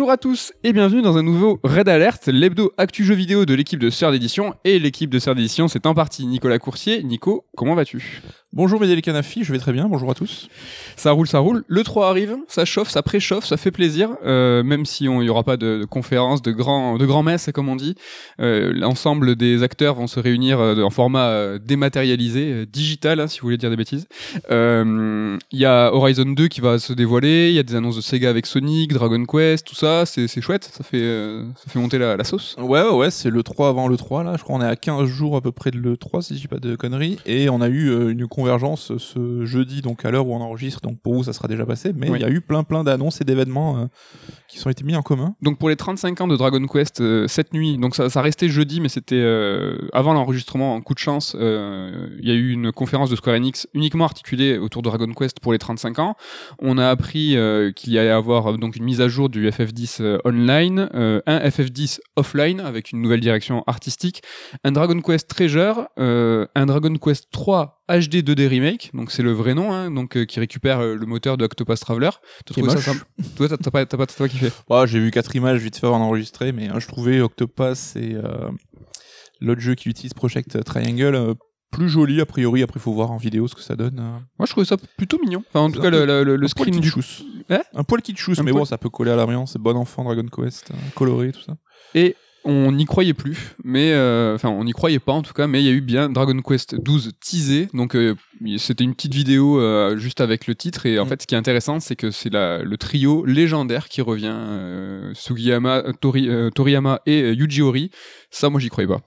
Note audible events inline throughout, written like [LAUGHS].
Bonjour à tous et bienvenue dans un nouveau Red Alert, l'hebdo actu jeu vidéo de l'équipe de Sœur d'édition. Et l'équipe de Sœur d'édition, c'est en partie Nicolas Coursier. Nico, comment vas-tu? Bonjour Médélic Canafi, je vais très bien, bonjour à tous. Ça roule, ça roule. Le 3 arrive, ça chauffe, ça préchauffe, ça fait plaisir, euh, même si il n'y aura pas de, de conférence, de grand, de grand messe, comme on dit. Euh, L'ensemble des acteurs vont se réunir euh, en format dématérialisé, digital, hein, si vous voulez dire des bêtises. Il y a Horizon 2 qui va se dévoiler, il y a des annonces de Sega avec Sonic, Dragon Quest, tout ça, c'est chouette, ça fait, ça fait monter la, sauce. Ouais, ouais, c'est le 3 avant le 3, là, je crois qu'on est à 15 jours à peu près de le 3, si je dis pas de conneries, et on a eu une convergence ce jeudi, donc à l'heure où on enregistre, donc pour vous ça sera déjà passé, mais il Oui. y a eu plein plein d'annonces et d'événements euh, qui sont été mis en commun. Donc pour les 35 ans de Dragon Quest euh, cette nuit, donc ça, ça restait jeudi, mais c'était euh, avant l'enregistrement. En coup de chance, euh, il y a eu une conférence de Square Enix uniquement articulée autour de Dragon Quest pour les 35 ans. On a appris euh, qu'il y allait avoir euh, donc une mise à jour du FF10 euh, online, euh, un FF10 offline avec une nouvelle direction artistique, un Dragon Quest Treasure, euh, un Dragon Quest 3 HD 2D remake, donc c'est le vrai nom, hein, donc euh, qui récupère euh, le moteur de Octopus Traveler. T'as Qui trouvé ça moche. sympa Toi, t'as pas, t'as pas, t'as pas kiffé? Ouais, j'ai vu quatre images vite fait avant d'enregistrer, mais euh, je trouvais Octopass et euh, l'autre jeu qui utilise Project Triangle plus joli a priori, après faut voir en vidéo ce que ça donne. euh. Moi, je trouvais ça plutôt mignon. Enfin, en tout cas, peu- le, le- le un poil screen du. Hein Un poil kitschous, Un mais poil- bon, ça peut coller à l'ambiance, c'est bon enfant Dragon Quest, coloré, tout ça. Et on n'y croyait plus, mais euh, enfin, on n'y croyait pas en tout cas, mais il y a eu bien Dragon Quest 12 teasé. Donc, euh, c'était une petite vidéo euh, juste avec le titre. Et en Mm. fait, ce qui est intéressant, c'est que c'est le trio légendaire qui revient euh, Sugiyama, Tori- euh, Toriyama et euh, Yuji Horii. Ça, moi, j'y croyais pas.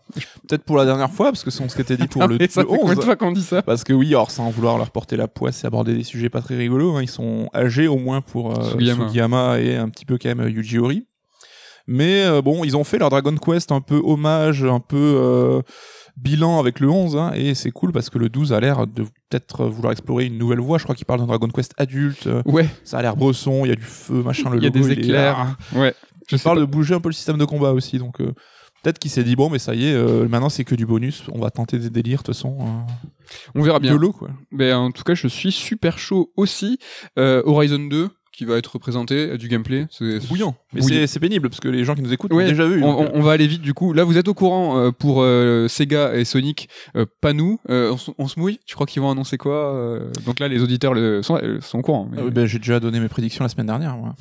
Peut-être pour la dernière fois, parce que c'est ce qui était dit pour [LAUGHS] Ah, le, ça le fait combien de 11. fois qu'on dit ça? Parce que oui, alors sans vouloir leur porter la poisse et aborder des sujets pas très rigolos, hein, ils sont âgés au moins pour Sugiyama. Sugiyama. et un petit peu quand même Yuji Horii. Mais euh, bon, ils ont fait leur Dragon Quest un peu hommage, un peu euh, bilan avec le 11, hein, et c'est cool parce que le 12 a l'air de peut-être vouloir explorer une nouvelle voie. Je crois qu'il parle d'un Dragon Quest adulte, euh, Ouais, ça a l'air bresson, il y a du feu, machin, le il y a logo, des éclairs. Ouais. Je parle de bouger un peu le système de combat aussi, donc euh, peut-être qu'il s'est dit bon, mais ça y est, euh, maintenant c'est que du bonus, on va tenter des délires, de toute façon. Euh, On verra bien. YOLO, quoi. Ben, en tout cas, je suis super chaud aussi. Horizon 2, qui va être présenté, euh, du gameplay. C'est Bouillant. Mais c'est- pénible parce que les gens qui nous écoutent Ouais, ont déjà vu. On, on va aller vite du coup. Là, vous êtes au courant euh, pour euh, Sega et Sonic, euh, pas nous. Euh, on, se mouille. Tu crois qu'ils vont annoncer quoi euh? Donc là, les auditeurs le, sont, euh, sont au courant. mais- euh, ben, J'ai déjà donné mes prédictions la semaine dernière. Moi.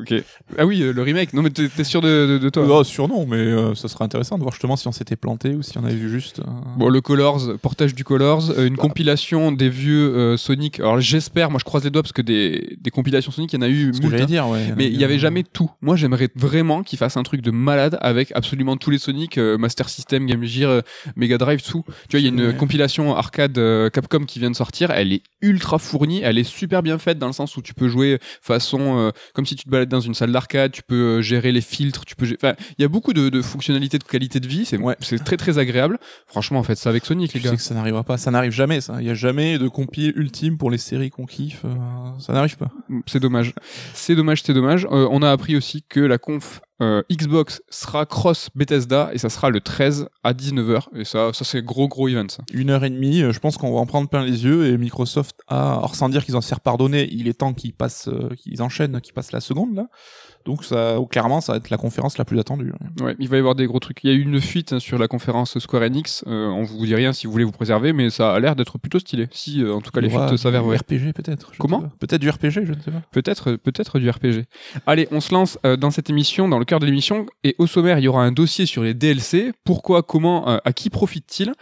Ok. Ah oui, euh, le remake. Non, mais t'es t'es sûr de, de, de toi Oh, sûr non, mais euh, ça serait intéressant de voir justement si on s'était planté ou si on avait vu juste. euh, Bon, le Colors, portage du Colors, euh, une Bah. compilation des vieux euh, Sonic. Alors j'espère, moi je croise les doigts parce que des, des compilations Sonic, il y en a eu ce que moult, j'allais hein. dire, ouais. Mais il y avait jamais tout. Moi, j'aimerais vraiment qu'ils fassent un truc de malade avec absolument tous les Sonic, euh, Master System, Game Gear, euh, Mega Drive, tout. Tu vois, il y a une Ouais. compilation arcade euh, Capcom qui vient de sortir. Elle est ultra fournie. Elle est super bien faite dans le sens où tu peux jouer façon euh, comme si tu te dans une salle d'arcade. Tu peux euh, gérer les filtres. Tu peux. Enfin, il y a beaucoup de, de fonctionnalités de qualité de vie. C'est Ouais. c'est très très agréable. Franchement, en fait, ça avec Sonic, les gars. sais que ça n'arrivera pas, ça n'arrive jamais, ça. Il y a jamais de compil ultime pour les séries qu'on kiffe. euh, ça n'arrive pas. C'est dommage. C'est dommage, c'est dommage. Euh, on a appris aussi que la conf euh, Xbox sera cross Bethesda et ça sera le 13 à 19h. Et ça, ça c'est gros gros event. Ça. Une heure et demie, euh, je pense qu'on va en prendre plein les yeux et Microsoft a, alors sans dire qu'ils en se faire pardonner, il est temps qu'ils passent, euh, qu'ils enchaînent, qu'ils passent la seconde là. Donc ça, clairement, ça va être la conférence la plus attendue. Ouais, il va y avoir des gros trucs. Il y a eu une fuite hein, sur la conférence Square Enix. Euh, on vous dit rien si vous voulez vous préserver, mais ça a l'air d'être plutôt stylé. Si, euh, en tout cas, les fuites s'avèrent du vraies. RPG peut-être. Comment. Peut-être du RPG, je ne sais pas. Peut-être, peut-être du RPG. Allez, on se lance euh, dans cette émission, dans le cœur de l'émission, et au sommaire, il y aura un dossier sur les DLC. Pourquoi, comment, euh, à qui profite-t-il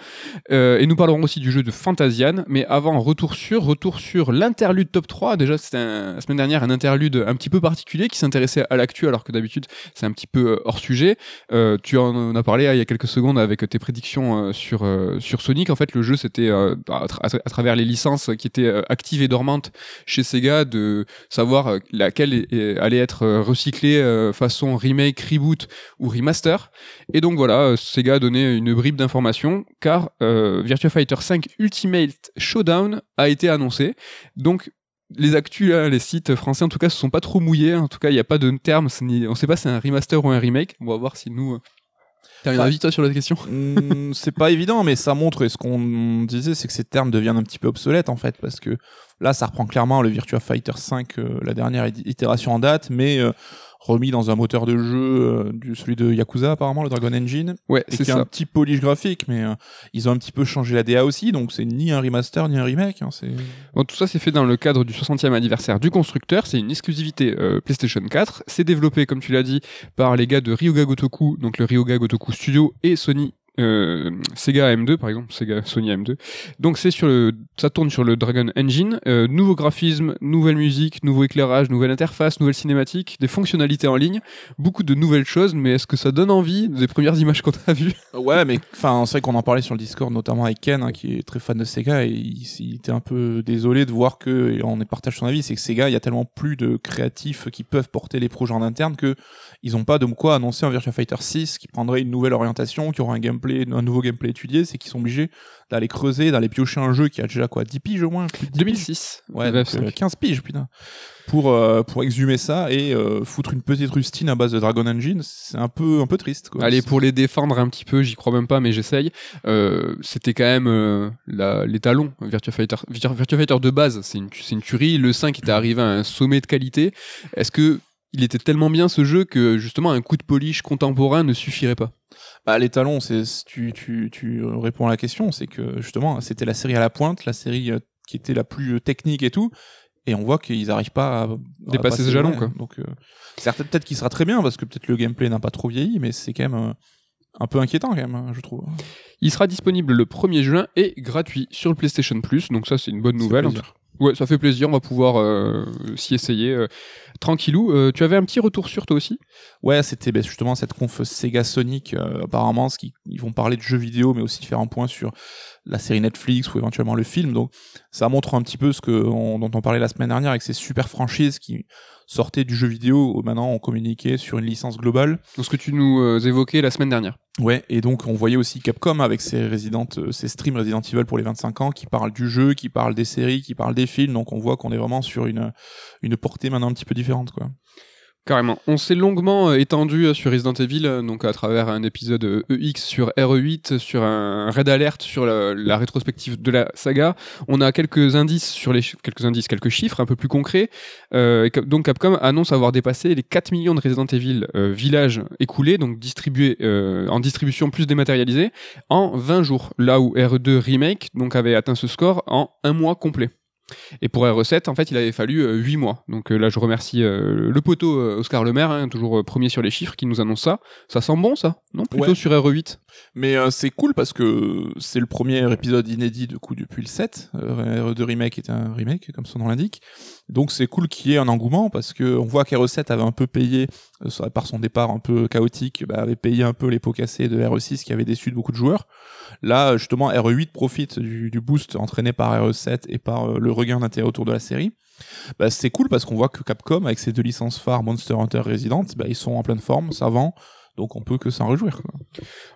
Et nous parlerons aussi du jeu de Fantasian. Mais avant, retour sur, retour sur l'interlude top 3. Déjà, c'était la semaine dernière un interlude un petit peu particulier qui s'intéressait à l'actu, alors que d'habitude, c'est un petit peu euh, hors sujet. Euh, tu en as parlé euh, il y a quelques secondes avec tes prédictions euh, sur sur Sonic. En fait, le jeu c'était à, tra- à travers les licences qui étaient actives et dormantes chez Sega de savoir laquelle allait être recyclée façon remake, reboot ou remaster. Et donc voilà, Sega a donné une bribe d'informations car Virtua Fighter 5 Ultimate Showdown a été annoncé. Donc les actus, là, les sites français en tout cas, se sont pas trop mouillés. En tout cas, il n'y a pas de terme. ni- On sait pas si c'est un remaster ou un remake. On va voir si nous. T'as un Bah, avis toi sur la question Hmm, c'est pas évident, mais ça montre, et ce qu'on disait, c'est que ces termes deviennent un petit peu obsolètes en fait, parce que là, ça reprend clairement le Virtua Fighter 5, euh, la dernière itération en date, mais euh, remis dans un moteur de jeu, euh, du, celui de Yakuza apparemment, le Dragon Engine, Ouais, c'est ça. un petit polish graphique, mais euh, ils ont un petit peu changé la DA aussi, donc c'est ni un remaster ni un remake. Hein, Bon, tout ça, c'est fait dans le cadre du 60e anniversaire du constructeur. C'est une exclusivité euh, PlayStation 4. C'est développé, comme tu l'as dit, par les gars de Ryoga Gotoku, donc le Ryoga Gotoku Studio et Sony. Euh, Sega AM2 par exemple, Sega Sony AM2. Donc c'est sur le, ça tourne sur le Dragon Engine. Euh, nouveau graphisme, nouvelle musique, nouveau éclairage, nouvelle interface, nouvelle cinématique, des fonctionnalités en ligne, beaucoup de nouvelles choses. Mais est-ce que ça donne envie des premières images qu'on a vues? Ouais, mais enfin, c'est vrai qu'on en parlait sur le Discord, notamment avec Ken, hein, qui est très fan de Sega, et il, il était un peu désolé de voir que, et on partage son avis, c'est que Sega, il y a tellement plus de créatifs qui peuvent porter les projets en interne que ils ont pas de quoi annoncer un Virtua Fighter 6 qui prendrait une nouvelle orientation, qui aura un gameplay, un nouveau gameplay étudié, c'est qu'ils sont obligés d'aller creuser, d'aller piocher un jeu qui a déjà quoi, 10 piges au moins, plus de 10 piges 2006. Ouais, donc, VF5. euh, 15 piges, putain. Pour, euh, pour exhumer ça et euh, foutre une petite rustine à base de Dragon Engine, c'est un peu, un peu triste. Quoi. Allez, pour les défendre un petit peu, j'y crois même pas, mais j'essaye. Euh, C'était quand même euh, la- les talons. Virtua Fighter, Virtua, Virtua Fighter de base, c'est une, c'est une tuerie. Le 5 était arrivé à un sommet de qualité. Est-ce que il était tellement bien ce jeu que justement un coup de polish contemporain ne suffirait pas Bah, les talons, c'est tu, tu, tu réponds à la question, c'est que justement, c'était la série à la pointe, la série euh, qui était la plus euh, technique et tout, et on voit qu'ils n'arrivent pas à, Dépasser passer ce jalon, quoi. Donc, euh, certes, peut-être qu'il sera très bien parce que peut-être le gameplay n'a pas trop vieilli, mais c'est quand même euh, un peu inquiétant quand même, je trouve. Il sera disponible le 1er juin et gratuit sur le PlayStation Plus. Donc ça, c'est une bonne nouvelle. Ouais, ça fait plaisir. On va pouvoir euh, s'y essayer tranquillou. Euh, tu avais un petit retour sur toi aussi? Ouais, c'était ben, justement cette conf Sega Sonic, euh, apparemment, ce qui, ils vont parler de jeux vidéo, mais aussi faire un point sur la série Netflix ou éventuellement le film. Donc, ça montre un petit peu ce que on, dont on parlait la semaine dernière avec ces super franchises qui sortaient du jeu vidéo, maintenant on communiquait sur une licence globale. Donc ce que tu nous euh, évoquais la semaine dernière. Ouais, et donc on voyait aussi Capcom avec ses Resident, euh, ses streams Resident Evil pour les 25 ans, qui parlent du jeu, qui parlent des séries, qui parlent des films. Donc on voit qu'on est vraiment sur une une portée maintenant un petit peu différente, Carrément. On s'est longuement euh, étendu euh, sur Resident Evil, euh, donc à travers un épisode EX sur RE8, sur un raid alert sur la, rétrospective de la saga. On a quelques indices sur les quelques indices, quelques chiffres un peu plus concrets. Donc Capcom annonce avoir dépassé les 4 millions de Resident Evil villages écoulés, donc distribués en distribution plus dématérialisée, en 20 jours. Là où RE2 Remake donc avait atteint ce score en un mois complet. Et pour R7, en fait, il avait fallu euh, 8 mois. Donc euh, là, je remercie euh, le poteau euh, Oscar Lemaire, hein, toujours premier sur les chiffres, qui nous annonce ça. Ça sent bon, ça? Non Plutôt Ouais. sur RE8 Mais euh, c'est cool parce que c'est le premier épisode inédit de coup depuis le 7. Euh, RE2 Remake est un remake, comme son nom l'indique. Donc c'est cool qu'il y ait un engouement parce que on voit qu'RE7 avait un peu payé, par son départ un peu chaotique, bah, avait payé un peu les pots cassés de RE6 qui avait déçu de beaucoup de joueurs. Là, justement, RE8 profite du, boost entraîné par RE7 et par euh, le regain d'intérêt autour de la série. Bah, c'est cool parce qu'on voit que Capcom, avec ses deux licences phares, Monster Hunter Resident, bah, ils sont en pleine forme, ça vend. Donc on peut que s'en réjouir. Quoi.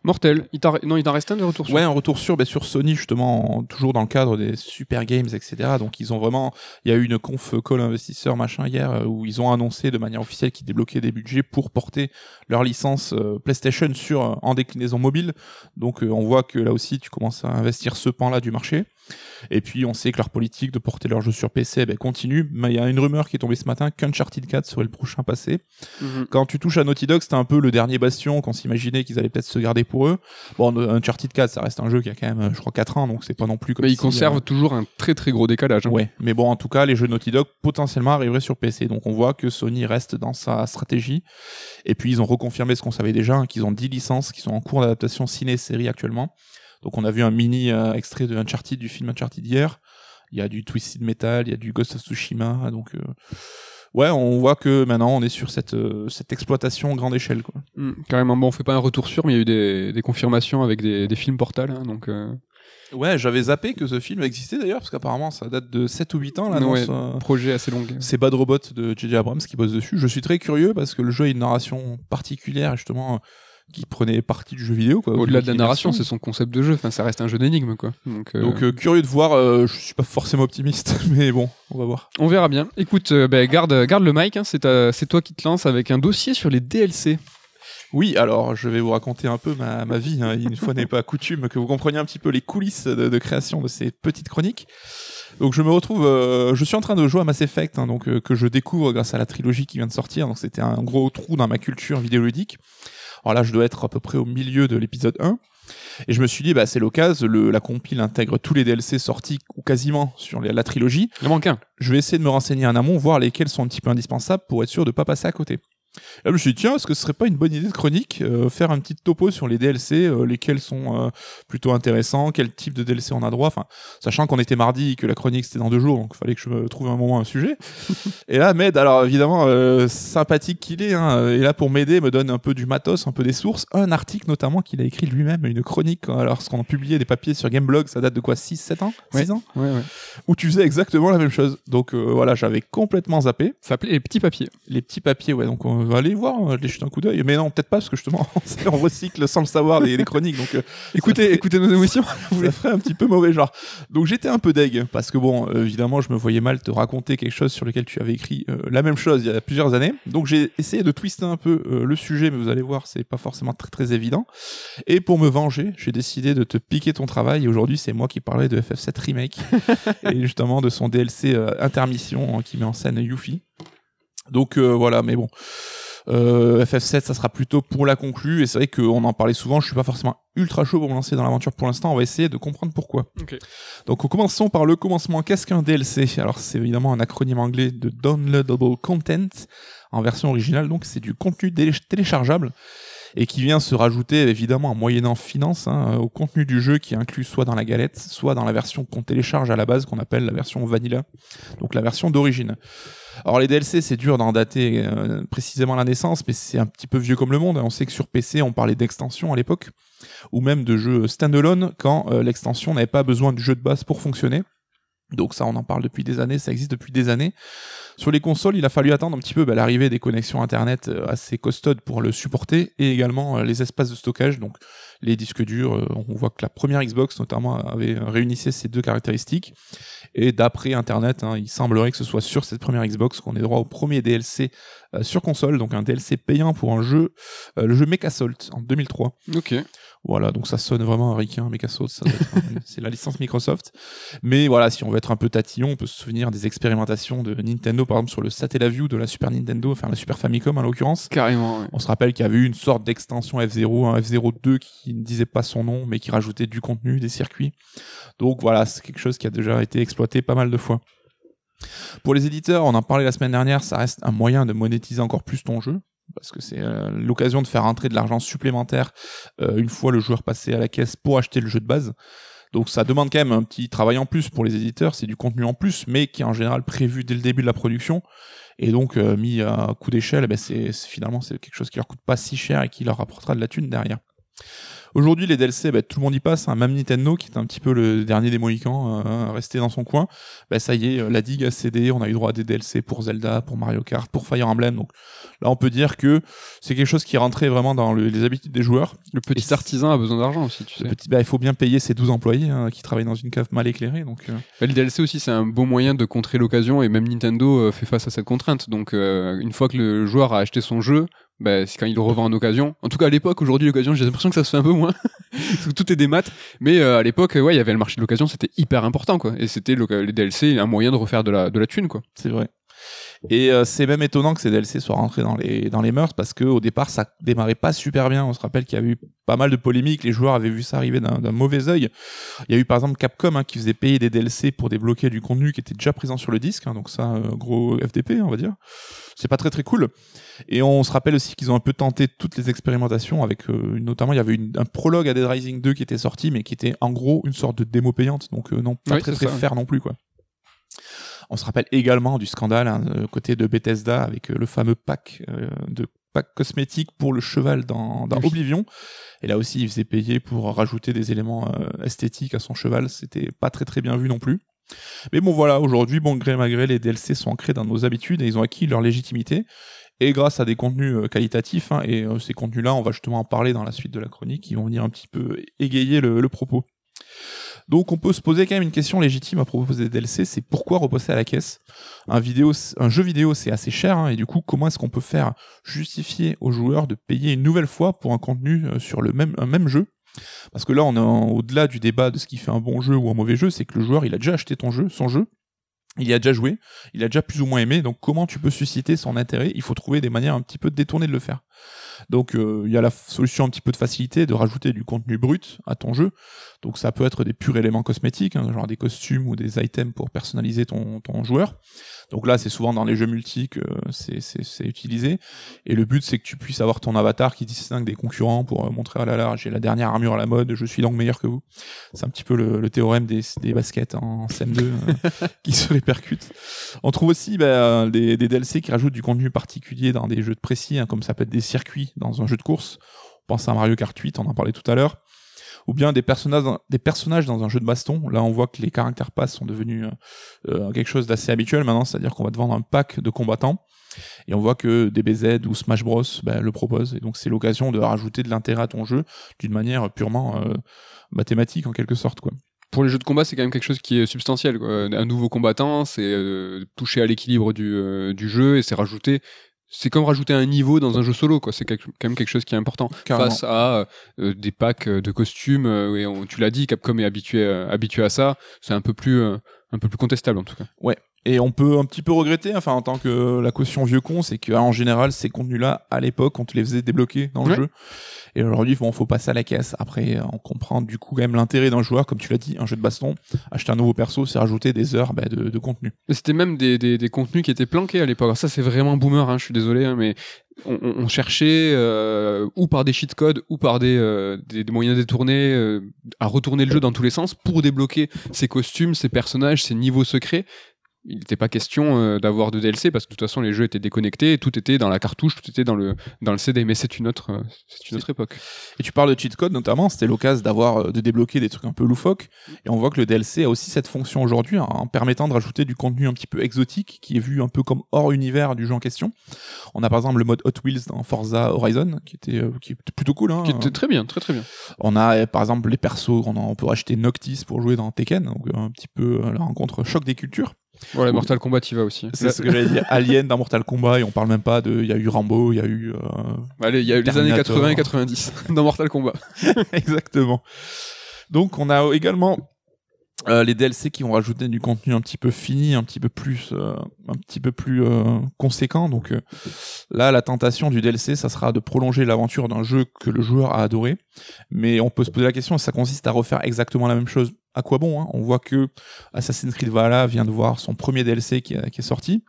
Mortel. Il non, il t'en reste un de retour sur Ouais, un retour sur, ben, sur Sony, justement, en- toujours dans le cadre des super games, etc. Donc, ils ont vraiment, il y a eu une conf call investisseur, machin, hier, euh, où ils ont annoncé de manière officielle qu'ils débloquaient des budgets pour porter leur licence euh, PlayStation sur, euh, en déclinaison mobile. Donc, euh, on voit que là aussi, tu commences à investir ce pan-là du marché. Et puis, on sait que leur politique de porter leurs jeux sur PC, ben, continue. Mais il y a une rumeur qui est tombée ce matin qu'Uncharted 4 serait le prochain passé. Mhm. Quand tu touches à Naughty Dog, c'était un peu le dernier bastion qu'on s'imaginait qu'ils allaient peut-être se garder pour eux. Bon, Uncharted 4, ça reste un jeu qui a quand même, je crois, 4 ans, donc c'est pas non plus comme Mais il si, conserve euh, toujours un très très gros décalage. hein. Ouais, mais bon, en tout cas, les jeux Naughty Dog potentiellement arriveraient sur PC. Donc on voit que Sony reste dans sa stratégie. Et puis ils ont reconfirmé ce qu'on savait déjà, hein, qu'ils ont 10 licences qui sont en cours d'adaptation ciné-série actuellement. Donc on a vu un mini euh, extrait de Uncharted, du film Uncharted hier. Il y a du Twisted Metal, il y a du Ghost of Tsushima. Donc euh, ouais, on voit que maintenant on est sur cette, euh, cette exploitation grande échelle. Quoi. Mm, carrément. Bon, on fait pas un retour sûr, mais il y a eu des, des confirmations avec des, des films portales. hein, donc, euh, Ouais, j'avais zappé que ce film existait d'ailleurs, parce qu'apparemment ça date de 7 ou 8 ans, l'annonce. Ouais. euh, projet assez long. C'est Bad Robot de J.J. Abrams qui bosse dessus. Je suis très curieux parce que le jeu a une narration particulière, justement, qui prenait partie du jeu vidéo. Quoi, Au-delà de la narration, c'est son concept de jeu. Enfin, ça reste un jeu d'énigme, quoi. Donc, euh, Donc euh, curieux de voir, euh, je suis pas forcément optimiste, [LAUGHS] mais bon, on va voir. on verra bien. Écoute, euh, ben, garde, garde le mic. hein, c'est toi qui te lances avec un dossier sur les DLC. Oui, alors je vais vous raconter un peu ma, ma vie, hein, une fois n'est pas coutume, que vous compreniez un petit peu les coulisses de, de création de ces petites chroniques. Donc je me retrouve, euh, je suis en train de jouer à Mass Effect, hein, donc euh, que je découvre grâce à la trilogie qui vient de sortir. Donc c'était un gros trou dans ma culture vidéoludique. Alors là, je dois être à peu près au milieu de l'épisode 1. Et je me suis dit, bah, c'est l'occasion, la compile intègre tous les DLC sortis, ou quasiment, sur les- la trilogie. Il en manque un. Je vais essayer de me renseigner en amont, voir lesquels sont un petit peu indispensables pour être sûr de pas passer à côté. Et là, je me suis dit, tiens, est-ce que ce serait pas une bonne idée de chronique, euh, faire un petit topo sur les DLC, euh, lesquels sont euh, plutôt intéressants, quel type de DLC on a droit, enfin, sachant qu'on était mardi et que la chronique c'était dans deux jours, donc il fallait que je me trouve un moment un sujet. [LAUGHS] et là, Med, alors évidemment, sympathique qu'il est, hein, et là pour m'aider, me donne un peu du matos, un peu des sources, un article notamment qu'il a écrit lui-même, une chronique, alors lorsqu'on a publié des papiers sur Gameblog, ça date de quoi, 6, 7 ans? 6 Ouais. ans? Ouais, ouais. où tu faisais exactement la même chose. Donc voilà, j'avais complètement zappé. Ça s'appelait les petits papiers. Les petits papiers, ouais, donc on va aller voir, aller jeter un coup d'œil. Mais non, peut-être pas, parce que justement, [LAUGHS] on recycle sans le savoir les, les chroniques, donc euh, Écoutez, écoutez nos émotions. [LAUGHS] ça ferait un petit peu mauvais genre. Donc j'étais un peu deg, parce que bon, euh, évidemment, je me voyais mal te raconter quelque chose sur lequel tu avais écrit euh, la même chose il y a plusieurs années. Donc j'ai essayé de twister un peu euh, le sujet, mais vous allez voir, c'est pas forcément très très évident. Et pour me venger, j'ai décidé de te piquer ton travail. Et aujourd'hui, c'est moi qui parlais de FF7 Remake [LAUGHS] et justement de son DLC euh, Intermission hein, qui met en scène Yuffie. Donc euh, voilà, mais bon. Euh, FF7, ça sera plutôt pour la conclue, et c'est vrai qu'on en parlait souvent, je suis pas forcément ultra chaud pour me lancer dans l'aventure pour l'instant, on va essayer de comprendre pourquoi. Donc commençons par le commencement, qu'est-ce qu'un DLC Alors c'est évidemment un acronyme anglais de Downloadable Content, en version originale, donc c'est du contenu téléchargeable, et qui vient se rajouter évidemment en moyennant finance hein, au contenu du jeu qui est inclus soit dans la galette, soit dans la version qu'on télécharge à la base, qu'on appelle la version vanilla, donc la version d'origine. Alors les DLC, c'est dur d'en dater euh, précisément la naissance, mais c'est un petit peu vieux comme le monde. On sait que sur PC, on parlait d'extension à l'époque, ou même de jeux standalone quand euh, l'extension n'avait pas besoin du jeu de base pour fonctionner. Donc ça, on en parle depuis des années, ça existe depuis des années. Sur les consoles, il a fallu attendre un petit peu bah, l'arrivée des connexions Internet euh, assez costaudes pour le supporter, et également euh, les espaces de stockage, donc les disques durs. euh, on voit que la première Xbox, notamment, avait réunissait ces deux caractéristiques. Et d'après Internet, hein, il semblerait que ce soit sur cette première Xbox qu'on ait droit au premier DLC sur console, donc un DLC payant pour un jeu, le jeu Mechasalt en 2003. Ok. Voilà, donc ça sonne vraiment ricain, ça un- [LAUGHS] c'est la licence Microsoft. Mais voilà, si on veut être un peu tatillon, on peut se souvenir des expérimentations de Nintendo, par exemple sur le Satellaview de la Super Nintendo, enfin la Super Famicom en l'occurrence. Carrément. ouais. On se rappelle qu'il y avait eu une sorte d'extension F0, un F02 qui ne disait pas son nom, mais qui rajoutait du contenu, des circuits. Donc voilà, c'est quelque chose qui a déjà été exploité pas mal de fois. Pour les éditeurs, on en parlait la semaine dernière, ça reste un moyen de monétiser encore plus ton jeu, parce que c'est euh, l'occasion de faire entrer de l'argent supplémentaire euh, une fois le joueur passé à la caisse pour acheter le jeu de base. Donc ça demande quand même un petit travail en plus pour les éditeurs, c'est du contenu en plus, mais qui est en général prévu dès le début de la production, et donc euh, mis à coup d'échelle, eh ben c'est finalement c'est quelque chose qui leur coûte pas si cher et qui leur rapportera de la thune derrière. Aujourd'hui, les DLC, bah, tout le monde y passe. hein. Même Nintendo, qui est un petit peu le dernier des Mohicans, euh, resté dans son coin, bah, ça y est, euh, la digue a cédé. On a eu droit à des DLC pour Zelda, pour Mario Kart, pour Fire Emblem. Donc là, on peut dire que c'est quelque chose qui rentré vraiment dans le- les habitudes des joueurs. Le petit Et- artisan a besoin d'argent aussi, tu sais. Petit, bah, il faut bien payer ses 12 employés hein, qui travaillent dans une cave mal éclairée. Donc, euh, Bah, le DLC aussi, c'est un beau moyen de contrer l'occasion et même Nintendo euh, fait face à cette contrainte. Donc, euh, une fois que le joueur a acheté son jeu, bah, c'est quand il le revend en occasion. En tout cas, à l'époque, aujourd'hui, l'occasion, j'ai l'impression que ça se fait un peu moins. [LAUGHS] Parce que tout est des maths. Mais euh, à l'époque, ouais, il y avait le marché de l'occasion, c'était hyper important, quoi. Et c'était le- les DLC un moyen de refaire de la, de la thune, quoi. c'est vrai. Et euh, c'est même étonnant que ces DLC soient rentrés dans les, dans les mœurs parce que au départ ça démarrait pas super bien. On se rappelle qu'il y a eu pas mal de polémiques, les joueurs avaient vu ça arriver d'un d'un mauvais œil. Il y a eu par exemple Capcom hein, qui faisait payer des DLC pour débloquer du contenu qui était déjà présent sur le disque, hein, donc ça euh, gros FDP on va dire. C'est pas très très cool. Et on se rappelle aussi qu'ils ont un peu tenté toutes les expérimentations avec euh, notamment il y avait une- un prologue à Dead Rising 2 qui était sorti mais qui était en gros une sorte de démo payante donc euh, non pas très très ça, ouais. fair non plus quoi. On se rappelle également du scandale hein, euh, côté de Bethesda avec le fameux pack de pack cosmétique pour le cheval dans, dans Oui. Oblivion. Et là aussi, il faisait payer pour rajouter des éléments euh, esthétiques à son cheval. C'était pas très très bien vu non plus. Mais bon voilà, aujourd'hui, bon gré malgré, les DLC sont ancrés dans nos habitudes et ils ont acquis leur légitimité. Et grâce à des contenus euh, qualitatifs, hein, et euh, ces contenus-là, on va justement en parler dans la suite de la chronique, qui vont venir un petit peu égayer le, propos. Donc on peut se poser quand même une question légitime à propos des DLC, c'est pourquoi repasser à la caisse? Un, jeu vidéo c'est assez cher, hein, et du coup comment est-ce qu'on peut faire justifier aux joueurs de payer une nouvelle fois pour un contenu euh, sur le même, un même jeu? Parce que là, on est au-delà du débat de ce qui fait un bon jeu ou un mauvais jeu, c'est que le joueur, il a déjà acheté ton jeu, son jeu, il y a déjà joué, il a déjà plus ou moins aimé, donc comment tu peux susciter son intérêt? Il faut trouver des manières un petit peu détournées de le faire. Donc euh, il y a la solution un petit peu de facilité de rajouter du contenu brut à ton jeu. Donc ça peut être des purs éléments cosmétiques, hein, genre des costumes ou des items pour personnaliser ton, ton joueur. Donc là c'est souvent dans les jeux multi que c'est, c'est, utilisé. Et le but c'est que tu puisses avoir ton avatar qui distingue des concurrents pour euh, montrer ah là là j'ai la dernière armure à la mode, je suis donc meilleur que vous. C'est un petit peu le, le théorème des, des baskets en CM2 euh, [LAUGHS] qui se répercute. On trouve aussi bah, des, des DLC qui rajoutent du contenu particulier dans des jeux de précis, hein, comme ça peut être des circuits dans un jeu de course. On pense à Mario Kart 8, on en parlait tout à l'heure. Ou bien des personnages, dans- un jeu de baston. Là, on voit que les caractères pass sont devenus euh, euh, quelque chose d'assez habituel maintenant, c'est-à-dire qu'on va te vendre un pack de combattants. Et on voit que DBZ ou Smash Bros bah, le propose. Et donc, c'est l'occasion de rajouter de l'intérêt à ton jeu d'une manière purement euh, mathématique, en quelque sorte. Pour les jeux de combat, c'est quand même quelque chose qui est substantiel. Un nouveau combattant, c'est toucher à l'équilibre du, du jeu et c'est rajouter. C'est comme rajouter un niveau dans un jeu solo, quoi. C'est quand même quelque chose qui est important Carrément. face à euh, des packs euh, de costumes. euh, et on- tu l'as dit, Capcom est habitué, euh, habitué à ça. C'est un peu plus, euh, un peu plus contestable en tout cas. Et on peut un petit peu regretter, enfin en tant que la caution vieux con, c'est qu'en général ces contenus-là, à l'époque, on te les faisait débloquer dans le Ouais. jeu. Et aujourd'hui, bon, faut passer à la caisse. Après, on comprend du coup quand même l'intérêt d'un joueur, comme tu l'as dit, un jeu de baston. Acheter un nouveau perso, c'est rajouter des heures bah, de, de contenu. C'était même des, des, des contenus qui étaient planqués à l'époque. Alors Ça, c'est vraiment boomer, hein, je suis désolé, hein, mais on, on- cherchait, euh, ou par des cheat codes, ou par des, euh, des, des moyens détournés, euh, à retourner le jeu dans tous les sens pour débloquer ces costumes, ces personnages, ces niveaux secrets. Il n'était pas question euh, d'avoir de DLC parce que de toute façon les jeux étaient déconnectés, tout était dans la cartouche, tout était dans le dans le CD. Mais c'est une autre, euh, c'est une autre époque. Et tu parles de cheat code notamment, c'était l'occasion d'avoir euh, de débloquer des trucs un peu loufoques. Et on voit que le DLC a aussi cette fonction aujourd'hui hein, en permettant de rajouter du contenu un petit peu exotique qui est vu un peu comme hors univers du jeu en question. On a par exemple le mode Hot Wheels dans Forza Horizon qui était euh, qui était plutôt cool. Hein. Qui était très bien, très très bien. On a par exemple les persos, on, a- on peut racheter Noctis pour jouer dans Tekken, donc un petit peu la rencontre choc des cultures. Voilà, Mortal Kombat y va aussi. C'est ce que j'allais dire. [LAUGHS] Alien dans Mortal Kombat et on parle même pas de, il y a eu Rambo, il y a eu euh, Allez, il y a eu les années Terminator. 80 et 90 [LAUGHS] dans Mortal Kombat. [LAUGHS] Exactement. Donc on a également euh, les DLC qui vont rajouter du contenu un petit peu fini, un petit peu plus, euh, un petit peu plus conséquent. Donc là, la tentation du DLC, ça sera de prolonger l'aventure d'un jeu que le joueur a adoré. Mais on peut se poser la question, ça consiste à refaire exactement la même chose. À quoi bon hein? On voit que Assassin's Creed Valhalla vient de voir son premier DLC qui, est- sorti,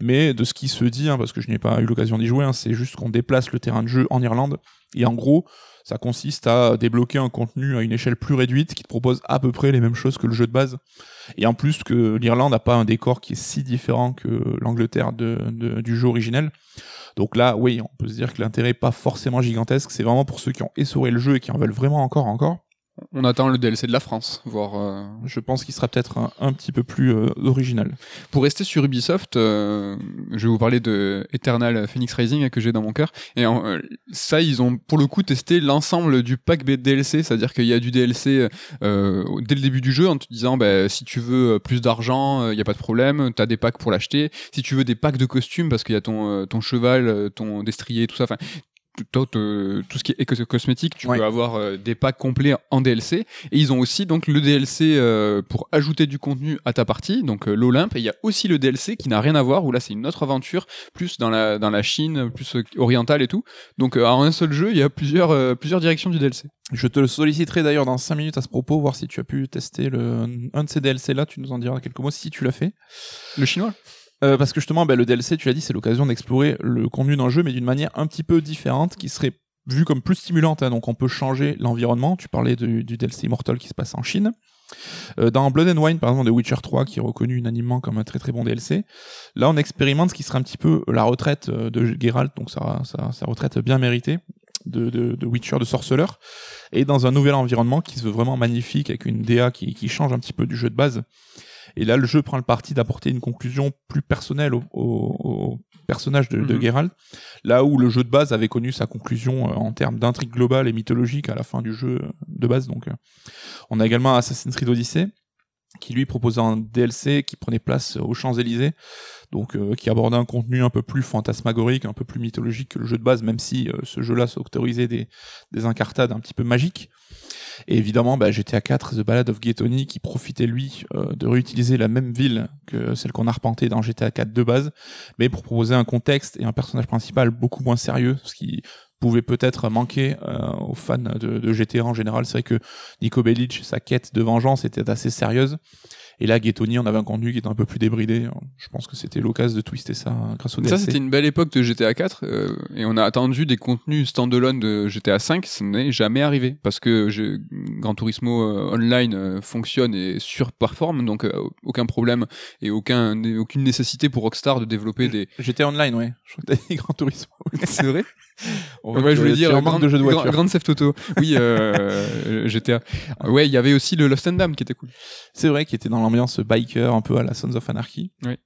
mais de ce qui se dit, hein, parce que je n'ai pas eu l'occasion d'y jouer, hein, c'est juste qu'on déplace le terrain de jeu en Irlande et en gros, ça consiste à débloquer un contenu à une échelle plus réduite qui te propose à peu près les mêmes choses que le jeu de base. Et en plus que l'Irlande n'a pas un décor qui est si différent que l'Angleterre du jeu originel. Donc là, oui, on peut se dire que l'intérêt est pas forcément gigantesque. C'est vraiment pour ceux qui ont essoré le jeu et qui en veulent vraiment encore, encore. On attend le DLC de la France, voire. euh, Je pense qu'il sera peut-être un, un petit peu plus euh, original. Pour rester sur Ubisoft, euh, je vais vous parler de Eternal Phoenix Rising que j'ai dans mon cœur. Et en- euh, ça, ils ont pour le coup testé l'ensemble du pack B- DLC, c'est-à-dire qu'il y a du DLC euh, dès le début du jeu en te disant bah, si tu veux plus d'argent, il n'y a pas de problème, tu as des packs pour l'acheter. Si tu veux des packs de costumes, parce qu'il y a ton, euh, ton cheval, euh, ton destrier, tout ça, enfin tout, ce qui est cosmétique, tu Ouais. peux avoir euh, des packs complets en DLC. Et ils ont aussi donc le DLC euh, pour ajouter du contenu à ta partie, donc euh, l'Olympe. Et il y a aussi le DLC qui n'a rien à voir, où là c'est une autre aventure, plus dans la, dans la Chine, plus orientale et tout. Donc en un seul jeu, il y a plusieurs, plusieurs directions du DLC. Je te le solliciterai d'ailleurs dans 5 minutes à ce propos, voir si tu as pu tester le, un de ces DLC là. Tu nous en diras quelques mots si tu l'as fait. Le chinois Euh, parce que justement, bah, le DLC, tu l'as dit, c'est l'occasion d'explorer le contenu d'un jeu, mais d'une manière un petit peu différente, qui serait vue comme plus stimulante. hein. Donc on peut changer l'environnement. Tu parlais du, DLC Immortal qui se passe en Chine. Euh, dans Blood and Wine, par exemple, de Witcher 3, qui est reconnu unanimement comme un très très bon DLC, là on expérimente ce qui serait un petit peu la retraite euh, de Geralt, donc sa, sa, sa retraite bien méritée de, de, de Witcher, de sorceleur, et dans un nouvel environnement qui se veut vraiment magnifique, avec une DA qui, qui change un petit peu du jeu de base. Et là, le jeu prend le parti d'apporter une conclusion plus personnelle au, au- au personnage de, de Mhm. Geralt, là où le jeu de base avait connu sa conclusion euh, en termes d'intrigue globale et mythologique à la fin du jeu euh, de base. Donc, euh, on a également Assassin's Creed Odyssey, qui lui proposait un DLC qui prenait place aux Champs-Élysées, donc euh, qui abordait un contenu un peu plus fantasmagorique, un peu plus mythologique que le jeu de base, même si euh, ce jeu-là s'autorisait des, des incartades un petit peu magiques. Et évidemment, bah, GTA 4, The Ballad of Gay Tony, qui profitait lui euh, de réutiliser la même ville que celle qu'on a arpentée dans GTA 4 de base, mais pour proposer un contexte et un personnage principal beaucoup moins sérieux, ce qui pouvait peut-être manquer euh, aux fans de, de GTA en général. C'est vrai que Nico Bellic, sa quête de vengeance était assez sérieuse. Et là, Ghetoni, on avait un contenu qui était un peu plus débridé. Je pense que c'était l'occasion de twister ça hein, grâce au Ça, DLC. c'était une belle époque de GTA 4, euh, et on a attendu des contenus standalone de GTA 5, ça n'est jamais arrivé, parce que je- Gran Turismo euh, Online fonctionne et surperforme, donc aucun problème et aucun, aucune nécessité pour Rockstar de développer des... GTA Online, ouais. Je crois que t'as dit Grand Turismo. C'est vrai? On Ouais, je voulais dire en manques Grand, de jeux de Grand- voiture. Grand Theft Auto. Oui, euh, GTA. Ouais, il y avait aussi le Lost and Damned qui était cool. C'est vrai qu'il était dans l'ambiance biker, un peu à la Sons of Anarchy. Oui.